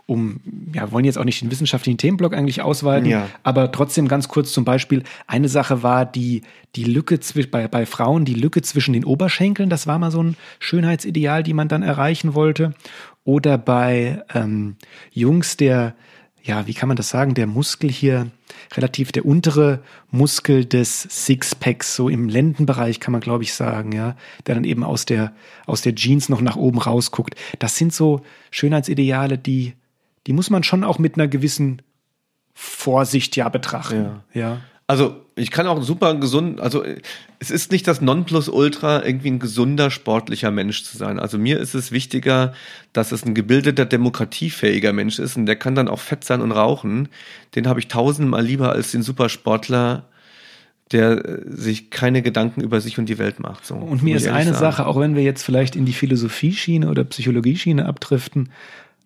um, ja, wollen jetzt auch nicht den wissenschaftlichen Themenblock eigentlich ausweiten, Ja. aber trotzdem ganz kurz zum Beispiel. Eine Sache war die, die Lücke zwischen, bei, bei Frauen, die Lücke zwischen den Oberschenkeln. Das war mal so ein Schönheitsideal, die man dann erreichen wollte. Oder bei ähm, Jungs, der, ja, wie kann man das sagen, der Muskel hier relativ der untere Muskel des Sixpacks, so im Lendenbereich kann man glaube ich sagen, ja, der dann eben aus der, aus der Jeans noch nach oben rausguckt. Das sind so Schönheitsideale, die, die muss man schon auch mit einer gewissen Vorsicht ja betrachten. Ja. ja. Also ich kann auch super gesund, also es ist nicht das Nonplusultra, irgendwie ein gesunder, sportlicher Mensch zu sein. Also mir ist es wichtiger, dass es ein gebildeter, demokratiefähiger Mensch ist und der kann dann auch fett sein und rauchen. Den habe ich tausendmal lieber als den Supersportler, der äh, sich keine Gedanken über sich und die Welt macht. So, und mir ist eine sagen. Sache, auch wenn wir jetzt vielleicht in die Philosophieschiene oder Psychologieschiene abdriften,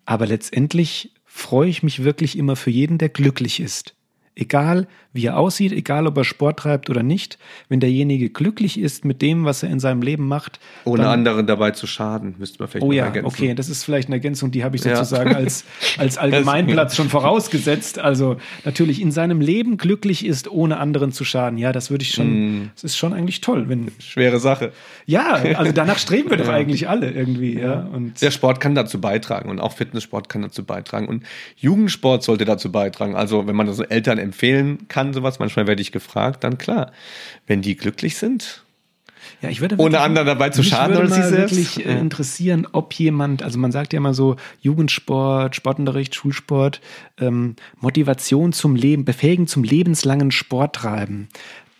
aber letztendlich freue ich mich wirklich immer für jeden, der glücklich ist. Egal wie er aussieht, egal ob er Sport treibt oder nicht, wenn derjenige glücklich ist mit dem, was er in seinem Leben macht. Ohne dann, anderen dabei zu schaden, müsste man vielleicht Oh ja, ergänzen. okay, das ist vielleicht eine Ergänzung, die habe ich sozusagen ja. als, als Allgemeinplatz schon vorausgesetzt. Also natürlich in seinem Leben glücklich ist, ohne anderen zu schaden. Ja, das würde ich schon, mm. das ist schon eigentlich toll. Wenn, Schwere Sache. Ja, also danach streben wir doch eigentlich alle irgendwie. Ja. Und Der Sport kann dazu beitragen und auch Fitnesssport kann dazu beitragen und Jugendsport sollte dazu beitragen. Also wenn man das Eltern empfehlen kann, sowas, manchmal werde ich gefragt, dann klar. Wenn die glücklich sind, ja, ich würde ohne anderen dabei zu schaden oder sich selbst. wirklich äh, interessieren, ob jemand, also man sagt ja immer so Jugendsport, Sportunterricht, Schulsport, ähm, Motivation zum Leben, befähigen zum lebenslangen Sport treiben.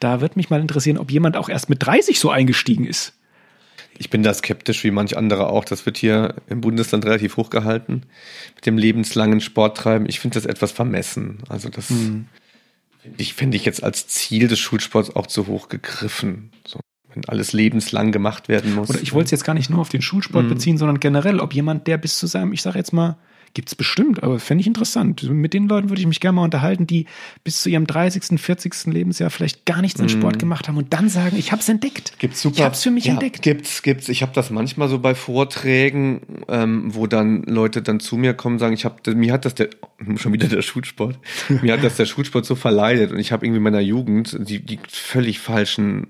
Da wird mich mal interessieren, ob jemand auch erst mit 30 so eingestiegen ist. Ich bin da skeptisch, wie manch andere auch. Das wird hier im Bundesland relativ hochgehalten mit dem lebenslangen Sporttreiben. Ich finde das etwas vermessen. Also das hm. ich finde ich jetzt als Ziel des Schulsports auch zu hoch gegriffen. So, wenn alles lebenslang gemacht werden muss. Oder ich wollte es jetzt gar nicht nur auf den Schulsport hm. beziehen, sondern generell, ob jemand, der bis zu seinem, ich sage jetzt mal, Gibt es bestimmt, aber fände ich interessant. Mit den Leuten würde ich mich gerne mal unterhalten, die bis zu ihrem 30., 40. Lebensjahr vielleicht gar nichts an Sport mm. gemacht haben und dann sagen, ich habe es entdeckt. Gibt's super. Ich habe es für mich ja, entdeckt. Gibt's, gibt's. Ich habe das manchmal so bei Vorträgen, ähm, wo dann Leute dann zu mir kommen und sagen, ich habe, mir hat das der, schon wieder der Schulsport, mir hat das der Schulsport so verleidet und ich habe irgendwie in meiner Jugend die, die völlig falschen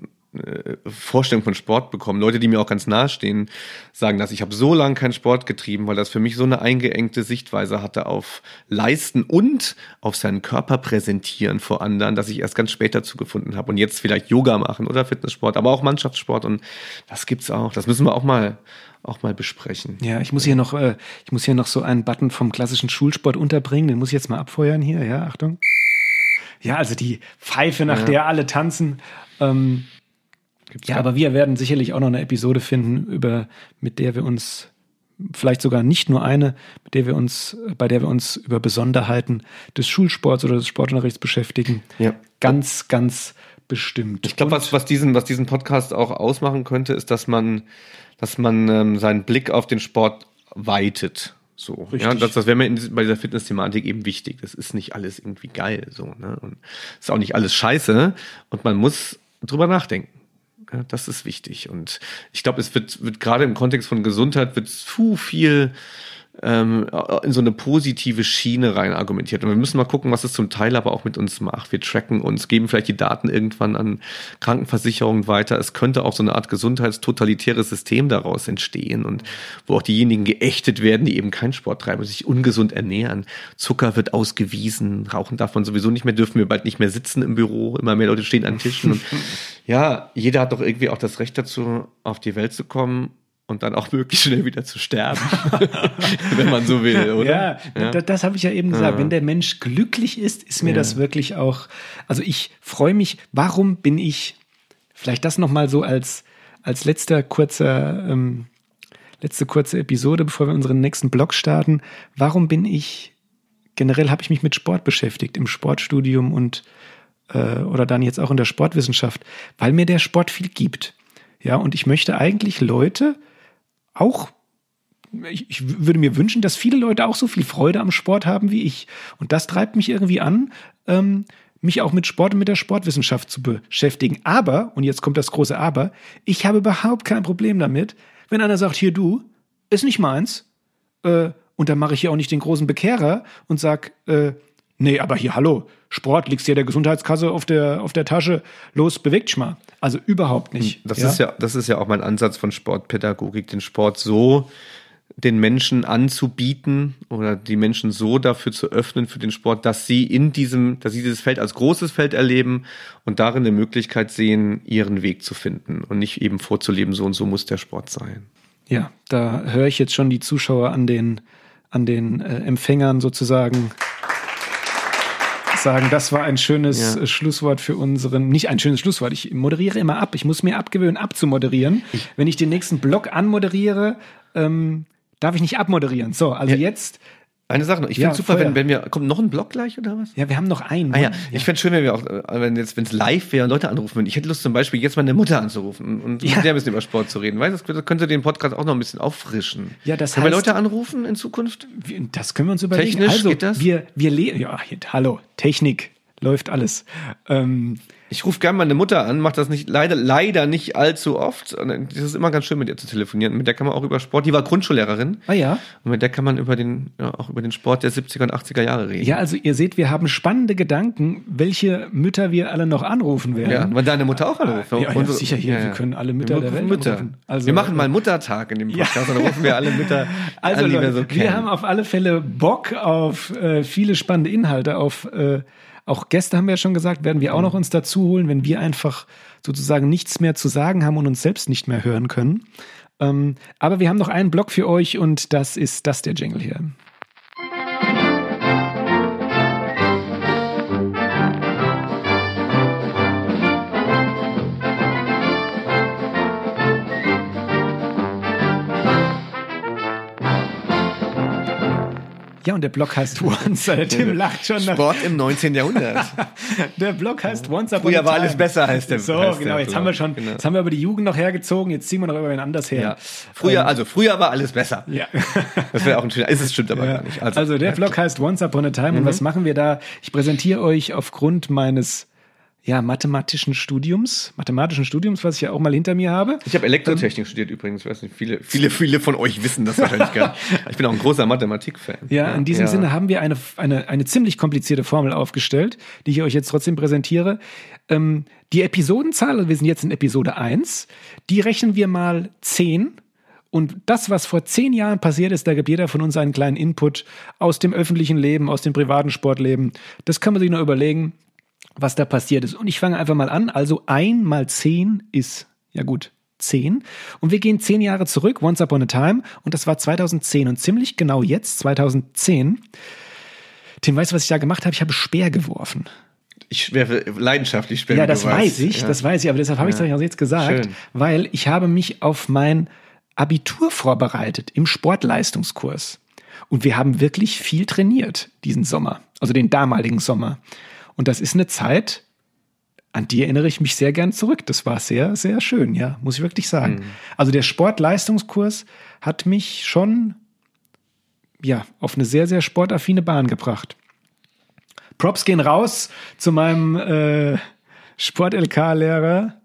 Vorstellung von Sport bekommen. Leute, die mir auch ganz nahe stehen, sagen das. Ich habe so lange keinen Sport getrieben, weil das für mich so eine eingeengte Sichtweise hatte auf Leisten und auf seinen Körper präsentieren vor anderen, dass ich erst ganz spät dazu gefunden habe. Und jetzt vielleicht Yoga machen oder Fitnesssport, aber auch Mannschaftssport. Und das gibt's auch. Das müssen wir auch mal auch mal besprechen. Ja, ich muss hier noch, äh, ich muss hier noch so einen Button vom klassischen Schulsport unterbringen. Den muss ich jetzt mal abfeuern hier. Ja, Achtung. Ja, also die Pfeife, nach ja. der alle tanzen. Ähm, Gibt's ja, aber wir werden sicherlich auch noch eine Episode finden, über, mit der wir uns, vielleicht sogar nicht nur eine, mit der wir uns, bei der wir uns über Besonderheiten des Schulsports oder des Sportunterrichts beschäftigen. Ja. Ganz, ganz bestimmt. Ich glaube, was, was diesen, was diesen Podcast auch ausmachen könnte, ist, dass man, dass man ähm, seinen Blick auf den Sport weitet. So, Richtig. ja, das, das wäre mir in, bei dieser Fitness-Thematik eben wichtig. Das ist nicht alles irgendwie geil, so, ne? Und ist auch nicht alles scheiße. Und man muss drüber nachdenken. Ja, das ist wichtig. Und ich glaube, es wird, wird gerade im Kontext von Gesundheit wird zu viel ähm, in so eine positive Schiene rein argumentiert. Und wir müssen mal gucken, was es zum Teil aber auch mit uns macht. Wir tracken uns, geben vielleicht die Daten irgendwann an Krankenversicherungen weiter. Es könnte auch so eine Art gesundheitstotalitäres System daraus entstehen und wo auch diejenigen geächtet werden, die eben keinen Sport treiben, sich ungesund ernähren. Zucker wird ausgewiesen, rauchen darf man sowieso nicht mehr, dürfen wir bald nicht mehr sitzen im Büro. Immer mehr Leute stehen an Tischen. Und ja, jeder hat doch irgendwie auch das Recht dazu, auf die Welt zu kommen und dann auch möglichst schnell wieder zu sterben, wenn man so will, oder? Ja, ja. das, das habe ich ja eben gesagt. Ja. Wenn der Mensch glücklich ist, ist mir ja. das wirklich auch. Also ich freue mich. Warum bin ich? Vielleicht das noch mal so als als letzter kurzer ähm, letzte kurze Episode, bevor wir unseren nächsten Blog starten. Warum bin ich? Generell habe ich mich mit Sport beschäftigt im Sportstudium und äh, oder dann jetzt auch in der Sportwissenschaft, weil mir der Sport viel gibt. Ja, und ich möchte eigentlich Leute auch ich, ich, würde mir wünschen, dass viele Leute auch so viel Freude am Sport haben wie ich. Und das treibt mich irgendwie an, ähm, mich auch mit Sport und mit der Sportwissenschaft zu beschäftigen. Aber, und jetzt kommt das große Aber, ich habe überhaupt kein Problem damit, wenn einer sagt, hier du, ist nicht meins, äh, und dann mache ich hier auch nicht den großen Bekehrer und sag, äh, nee, aber hier, hallo, Sport, liegst dir der Gesundheitskasse auf der, auf der Tasche, los, bewegt dich mal. Also überhaupt nicht. Das ja? ist ja, das ist ja auch mein Ansatz von Sportpädagogik, den Sport so den Menschen anzubieten oder die Menschen so dafür zu öffnen für den Sport, dass sie in diesem, dass sie dieses Feld als großes Feld erleben und darin eine Möglichkeit sehen, ihren Weg zu finden und nicht eben vorzuleben, so und so muss der Sport sein. Ja, da höre ich jetzt schon die Zuschauer an den an den äh, Empfängern sozusagen sagen, das war ein schönes Ja. Schlusswort für unseren, nicht ein schönes Schlusswort, ich moderiere immer ab. Ich muss mir abgewöhnen, abzumoderieren. Wenn ich den nächsten Block anmoderiere, ähm, darf ich nicht abmoderieren. So, also jetzt, Eine Sache noch. Ich Ja, finde super, Feuer. wenn, wenn wir. Kommt noch ein Block gleich oder was? ja, wir haben noch einen. Ah ja, ich fände schön, wenn wir auch, äh, wenn jetzt, wenn es live wäre und Leute anrufen würden. Ich hätte Lust zum Beispiel jetzt meine Mutter anzurufen und Ja. mit der ein bisschen über Sport zu reden. Weißt du, das könnte den Podcast auch noch ein bisschen auffrischen. Ja, das Können wir heißt- Leute anrufen in Zukunft? Wir- Das können wir uns überlegen. Technisch also, geht das? Wir, wir le- ja, hallo, Technik, läuft alles. Ähm, Ich rufe gerne meine Mutter an, mache das nicht leider leider nicht allzu oft. Und Das ist immer ganz schön, mit ihr zu telefonieren. Mit der kann man auch über Sport. Die war Grundschullehrerin. ah ja. Und mit der kann man über den, ja, auch über den Sport der 70er und 80er Jahre reden. Ja, also ihr seht, wir haben spannende Gedanken, welche Mütter wir alle noch anrufen werden. Ja, weil deine Mutter auch anruft. Ja, ja, sicher hier, wir können alle Mütter der Welt Mütter. anrufen. Also, wir machen mal einen Muttertag in dem Podcast und dann rufen wir alle Mütter Also an, die Leute, wir so kennen. wir haben auf alle Fälle Bock auf äh, viele spannende Inhalte, auf äh, auch Gäste haben wir ja schon gesagt, werden wir auch noch uns dazu holen, wenn wir einfach sozusagen nichts mehr zu sagen haben und uns selbst nicht mehr hören können. Ähm, aber wir haben noch einen Blog für euch und das ist das der Jingle hier. Ja, und der Blog heißt Once. Tim lacht schon nach. Sport im 19. Jahrhundert. Der Blog heißt Once Upon Früher a war Time. alles besser, heißt der- So, heißt genau. der Jetzt haben wir schon, Genau. jetzt haben wir aber die Jugend noch hergezogen. Jetzt ziehen wir noch über wen anders her. ja. Früher, also früher war alles besser. Ja. Das wäre auch ein schöner. Ist es stimmt aber Ja. gar nicht. Also, der Blog heißt Once Upon a Time. Mhm. Und was machen wir da? Ich präsentiere euch aufgrund meines ja, mathematischen Studiums, mathematischen Studiums, was ich ja auch mal hinter mir habe. Ich habe Elektrotechnik studiert übrigens. Ich weiß nicht, viele, viele, viele von euch wissen das wahrscheinlich gar nicht. Ich bin auch ein großer Mathematik-Fan. Ja, in diesem ja. Sinne haben wir eine, eine, eine ziemlich komplizierte Formel aufgestellt, die ich euch jetzt trotzdem präsentiere. Ähm, die Episodenzahl, also wir sind jetzt in Episode 1, die rechnen wir mal 10. Und das, was vor zehn Jahren passiert ist, da gibt jeder von uns einen kleinen Input aus dem öffentlichen Leben, aus dem privaten Sportleben. Das kann man sich noch überlegen, was da passiert ist. Und ich fange einfach mal an. Also ein mal zehn ist, ja gut, zehn. Und wir gehen zehn Jahre zurück, Once Upon a Time. Und das war 2010. Und ziemlich genau jetzt, 2010. Tim, weißt du, was ich da gemacht habe? Ich habe Speer geworfen. Ich werfe leidenschaftlich Spenden. Ja, das weiß ich, Ja. das weiß ich, aber deshalb habe ich es euch auch jetzt gesagt, Schön. weil ich habe mich auf mein Abitur vorbereitet im Sportleistungskurs. Und wir haben wirklich viel trainiert diesen Sommer, also den damaligen Sommer. Und das ist eine Zeit, an die erinnere ich mich sehr gern zurück. Das war sehr, sehr schön, ja, muss ich wirklich sagen. Mhm. Also der Sportleistungskurs hat mich schon, ja, auf eine sehr, sehr sportaffine Bahn gebracht. Props gehen raus zu meinem äh, Sport-LK-Lehrer.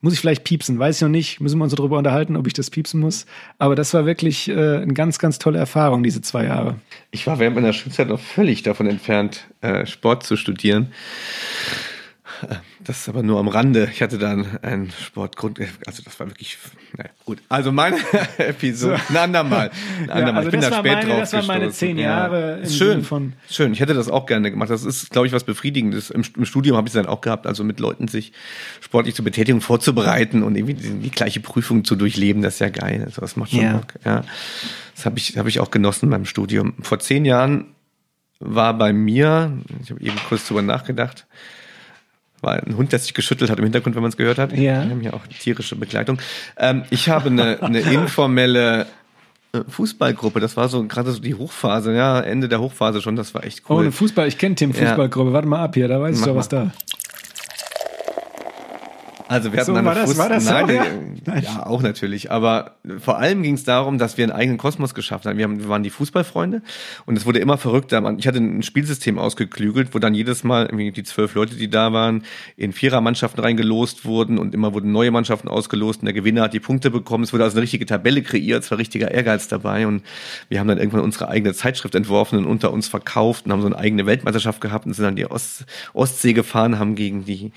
Muss ich vielleicht piepsen, weiß ich noch nicht. Müssen wir uns darüber unterhalten, ob ich das piepsen muss. Aber das war wirklich äh, eine ganz, ganz tolle Erfahrung, diese zwei Jahre. Ich war während meiner Schulzeit noch völlig davon entfernt, äh, Sport zu studieren. Das ist aber nur am Rande. Ich hatte dann einen Sportgrund, also das war wirklich, naja, gut. Also meine Episode, ein andermal. Ein andermal. also ich bin da spät meine- drauf das waren meine zehn Jahre Ist schön, von- schön. Ich hätte das auch gerne gemacht. Das ist, glaube ich, was Befriedigendes. Im, im Studium habe ich es dann auch gehabt, also mit Leuten sich sportlich zur Betätigung vorzubereiten und irgendwie die, die gleiche Prüfung zu durchleben. Das ist ja geil. Also das macht schon Ja. Bock. Ja. Das habe ich, habe ich auch genossen beim Studium. Vor zehn Jahren war bei mir, ich habe eben kurz drüber nachgedacht, war ein Hund, der sich geschüttelt hat im Hintergrund, wenn man es gehört hat. Ja. Wir haben ja auch tierische Begleitung. Ähm, ich habe eine, eine informelle äh, Fußballgruppe. Das war so gerade so die Hochphase, ja, Ende der Hochphase schon. Das war echt Oh, cool. eine Fußball, ich kenne Tim Ja. Fußballgruppe. Warte mal ab hier, da weiß ich Mach doch, was mal. da. Also wir hatten So, eine war das- Fuß war das so, Nein, ja? äh, ja, auch natürlich. Aber vor allem ging es darum, dass wir einen eigenen Kosmos geschafft haben. Wir, haben, wir waren die Fußballfreunde und es wurde immer verrückter. Ich hatte ein Spielsystem ausgeklügelt, wo dann jedes Mal die zwölf Leute, die da waren, in Vierermannschaften reingelost wurden und immer wurden neue Mannschaften ausgelost und der Gewinner hat die Punkte bekommen. Es wurde also eine richtige Tabelle kreiert, es war richtiger Ehrgeiz dabei und wir haben dann irgendwann unsere eigene Zeitschrift entworfen und unter uns verkauft und haben so eine eigene Weltmeisterschaft gehabt und sind dann die Ost Ostsee gefahren, haben gegen die,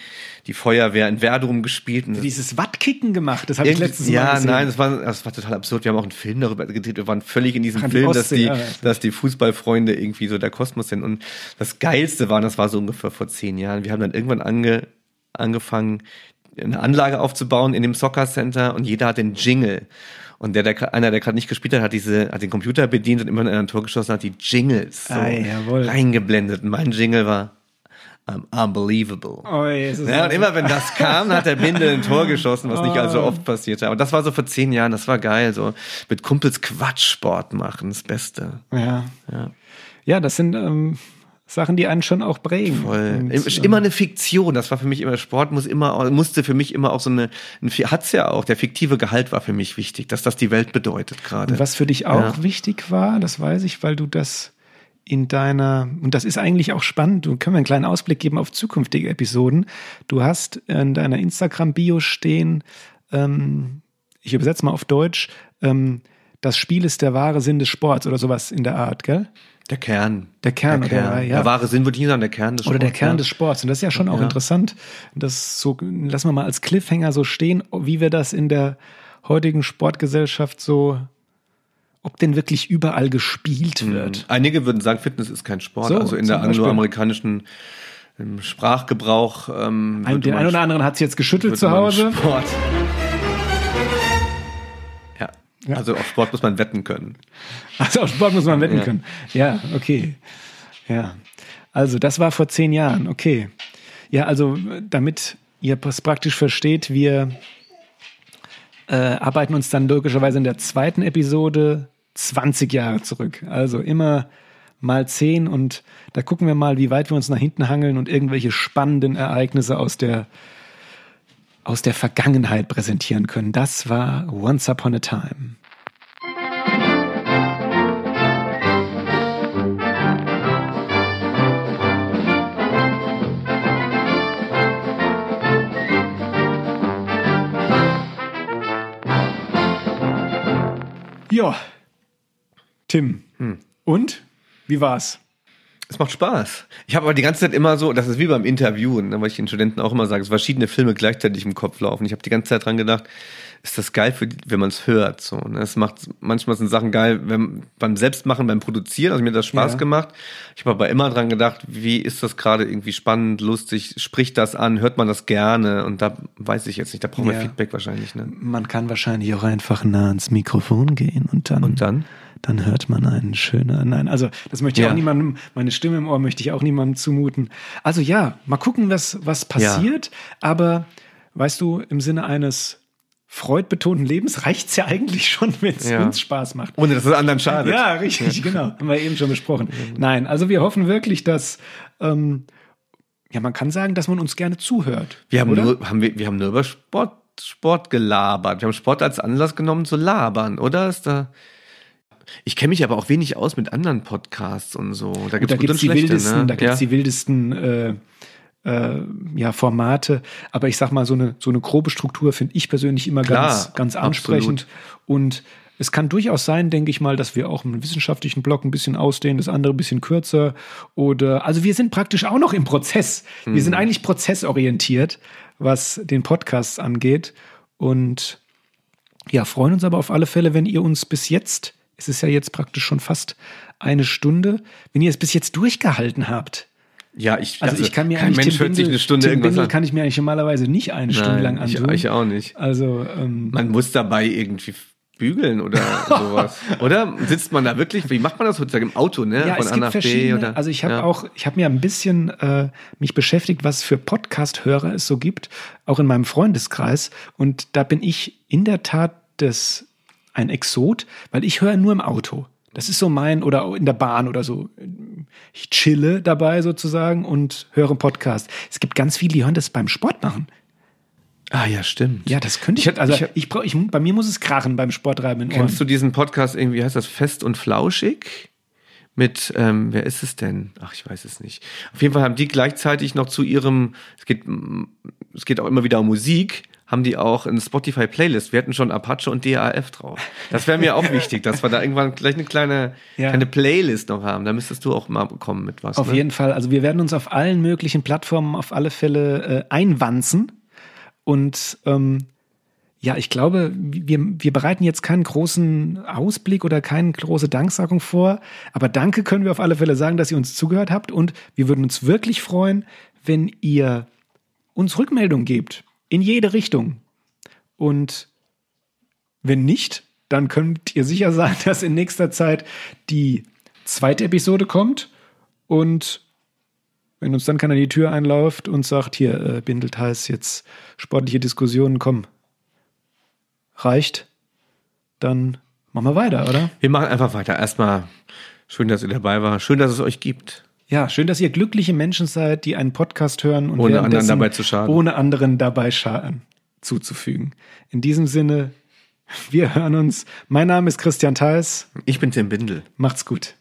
die Feuerwehr in Verdrum gespielt. Dieses Wattkicken gemacht, das habe ich letztes Mal ja, gesehen. nein, das war, das war total absurd. Wir haben auch einen Film darüber gedreht. Wir waren völlig in diesem Ach, die Film, dass Ostsee, die, ja, ja. dass die Fußballfreunde irgendwie so der Kosmos sind. Und das Geilste war, das war so ungefähr vor zehn Jahren. Wir haben dann irgendwann ange, angefangen, eine Anlage aufzubauen in dem Soccer Center und jeder hat den Jingle. Und der, der einer, der gerade nicht gespielt hat, hat diese, hat den Computer bedient und immer in ein Tor geschossen, hat die Jingles so Ah, reingeblendet. Und mein Jingle war um, unbelievable. Oh, Jesus. Ja, und immer wenn das kam, hat der Binde ein Tor geschossen, was nicht allzu Oh. oft passierte. Aber das war so vor zehn Jahren, das war geil. So mit Kumpels Quatschsport machen, das Beste. Ja. Ja. Ja, das sind ähm, Sachen, die einen schon auch prägen. Voll. Und, ähm, immer eine Fiktion. Das war für mich immer Sport muss immer musste für mich immer auch so eine ein, hat's ja auch. Der fiktive Gehalt war für mich wichtig, dass das die Welt bedeutet gerade. Was für dich auch Ja. wichtig war, das weiß ich, weil du das in deiner, und das ist eigentlich auch spannend, du können wir einen kleinen Ausblick geben auf zukünftige Episoden. Du hast in deiner Instagram-Bio stehen, ähm, ich übersetze mal auf Deutsch, ähm, das Spiel ist der wahre Sinn des Sports oder sowas in der Art, gell? Der Kern. Der Kern, der, oder? Kern. Ja. der wahre Sinn würde ich nicht sagen, der Kern des Oder der Sports, Kern ja. des Sports. Und das ist ja schon auch Ja. interessant. Das so, lassen wir mal als Cliffhanger so stehen, wie wir das in der heutigen Sportgesellschaft so, ob denn wirklich überall gespielt wird. Einige würden sagen, Fitness ist kein Sport. So, also in der angloamerikanischen im Sprachgebrauch. Ähm, Ein, den einen oder anderen hat es jetzt geschüttelt zu Hause. Sport. Ja. Ja. Also auf Sport muss man wetten können. Also auf Sport muss man wetten Ja. können. Ja, okay. Ja. Also das war vor zehn Jahren, okay. Ja, also damit ihr es praktisch versteht, wir äh, arbeiten uns dann logischerweise in der zweiten Episode 20 Jahre zurück. Also immer mal 10 und da gucken wir mal, wie weit wir uns nach hinten hangeln und irgendwelche spannenden Ereignisse aus der aus der Vergangenheit präsentieren können. Das war Once Upon a Time. Ja. Tim. Und? Wie war's? Es macht Spaß. Ich habe aber die ganze Zeit immer so, das ist wie beim Interviewen, ne, weil ich den Studenten auch immer sage, es verschiedene Filme gleichzeitig im Kopf laufen. Ich habe die ganze Zeit dran gedacht, ist das geil, für, wenn man es hört. So, ne? Es macht manchmal sind Sachen geil, wenn, beim Selbstmachen, beim Produzieren. Also mir hat das Spaß Ja. gemacht. Ich habe aber immer dran gedacht, wie ist das gerade irgendwie spannend, lustig, spricht das an, hört man das gerne? Und da weiß ich jetzt nicht, da brauchen wir Ja. Feedback wahrscheinlich. Ne? Man kann wahrscheinlich auch einfach nah ans Mikrofon gehen und dann, Und dann? dann hört man einen schönen, nein, also das möchte ich Ja. auch niemandem, meine Stimme im Ohr möchte ich auch niemandem zumuten. Also ja, mal gucken, was, was passiert, aber weißt du, im Sinne eines freudbetonten Lebens reicht's ja eigentlich schon, wenn es Ja. uns Spaß macht. Ohne dass es anderen schadet. Ja, richtig, genau. Haben wir eben schon besprochen. Nein, also wir hoffen wirklich, dass, ähm, ja, man kann sagen, dass man uns gerne zuhört. Wir haben, oder? nur, haben wir, wir haben nur über Sport, Sport gelabert. Wir haben Sport als Anlass genommen zu labern, oder? Ist da. Ich kenne mich aber auch wenig aus mit anderen Podcasts und so. Da gibt's und die wildesten, ne? da gibt's ja. die wildesten äh, äh, ja, Formate. Aber ich sag mal, so eine, so eine grobe Struktur finde ich persönlich immer Klar, ganz, ganz ansprechend. Und es kann durchaus sein, denke ich mal, dass wir auch einen wissenschaftlichen Block ein bisschen ausdehnen, das andere ein bisschen kürzer. Oder also wir sind praktisch auch noch im Prozess. Wir Mhm. sind eigentlich prozessorientiert, was den Podcast angeht. Und ja, freuen uns aber auf alle Fälle, wenn ihr uns bis jetzt, es ist ja jetzt praktisch schon fast eine Stunde, wenn ihr es bis jetzt durchgehalten habt. Ja, ich, Also, ich kann mir kein Mensch Tim hört sich eine Stunde Tim irgendwas Bindel an. kann ich mir eigentlich normalerweise nicht eine Stunde lang Nein, ich, antun. ich auch nicht. Also ähm, Man muss dabei irgendwie bügeln oder sowas. oder sitzt man da wirklich? Wie macht man das heutzutage im Auto, ne? ja, Von es A gibt nach B verschiedene. oder? also ich habe ja. auch, ich habe mir ein bisschen äh, mich beschäftigt, was für Podcast-Hörer es so gibt, auch in meinem Freundeskreis. Und da bin ich in der Tat das ein Exot, weil ich höre nur im Auto. Das ist so mein, oder in der Bahn oder so. Ich chille dabei sozusagen und höre Podcast. Es gibt ganz viele, die hören das beim Sport machen. Ah ja, stimmt. Ja, das könnte ich. Also ich- ich, brauch, ich, bei mir muss es krachen beim Ohren. Kennst du diesen Podcast irgendwie, wie heißt das, Fest und Flauschig? Mit, ähm, wer ist es denn? Ach, ich weiß es nicht. Auf jeden Fall haben die gleichzeitig noch zu ihrem, es geht, es geht auch immer wieder um Musik, haben die auch eine Spotify-Playlist. Wir hatten schon Apache und DAF drauf. Das wäre mir auch wichtig, dass wir da irgendwann gleich eine kleine, Ja. kleine Playlist noch haben. Da müsstest du auch mal kommen mit was. Auf ne? jeden Fall. Also wir werden uns auf allen möglichen Plattformen auf alle Fälle äh, einwanzen. Und ähm, ja, ich glaube, wir, wir bereiten jetzt keinen großen Ausblick oder keine große Danksagung vor. Aber danke können wir auf alle Fälle sagen, dass ihr uns zugehört habt. Und wir würden uns wirklich freuen, wenn ihr uns Rückmeldung gebt. In jede Richtung. Und wenn nicht, dann könnt ihr sicher sein, dass in nächster Zeit die zweite Episode kommt. Und wenn uns dann keiner die Tür einläuft und sagt, hier, äh, Bindelt heißt jetzt sportliche Diskussionen, komm, reicht, dann machen wir weiter, oder? Wir machen einfach weiter. Erstmal schön, dass ihr dabei war. Schön, dass es euch gibt. Ja, schön, dass ihr glückliche Menschen seid, die einen Podcast hören und Ohne anderen dabei zu schaden. ohne anderen dabei Schaden zuzufügen. In diesem Sinne, wir hören uns. Mein Name ist Christian Theis. Ich bin Tim Bindel. Macht's gut.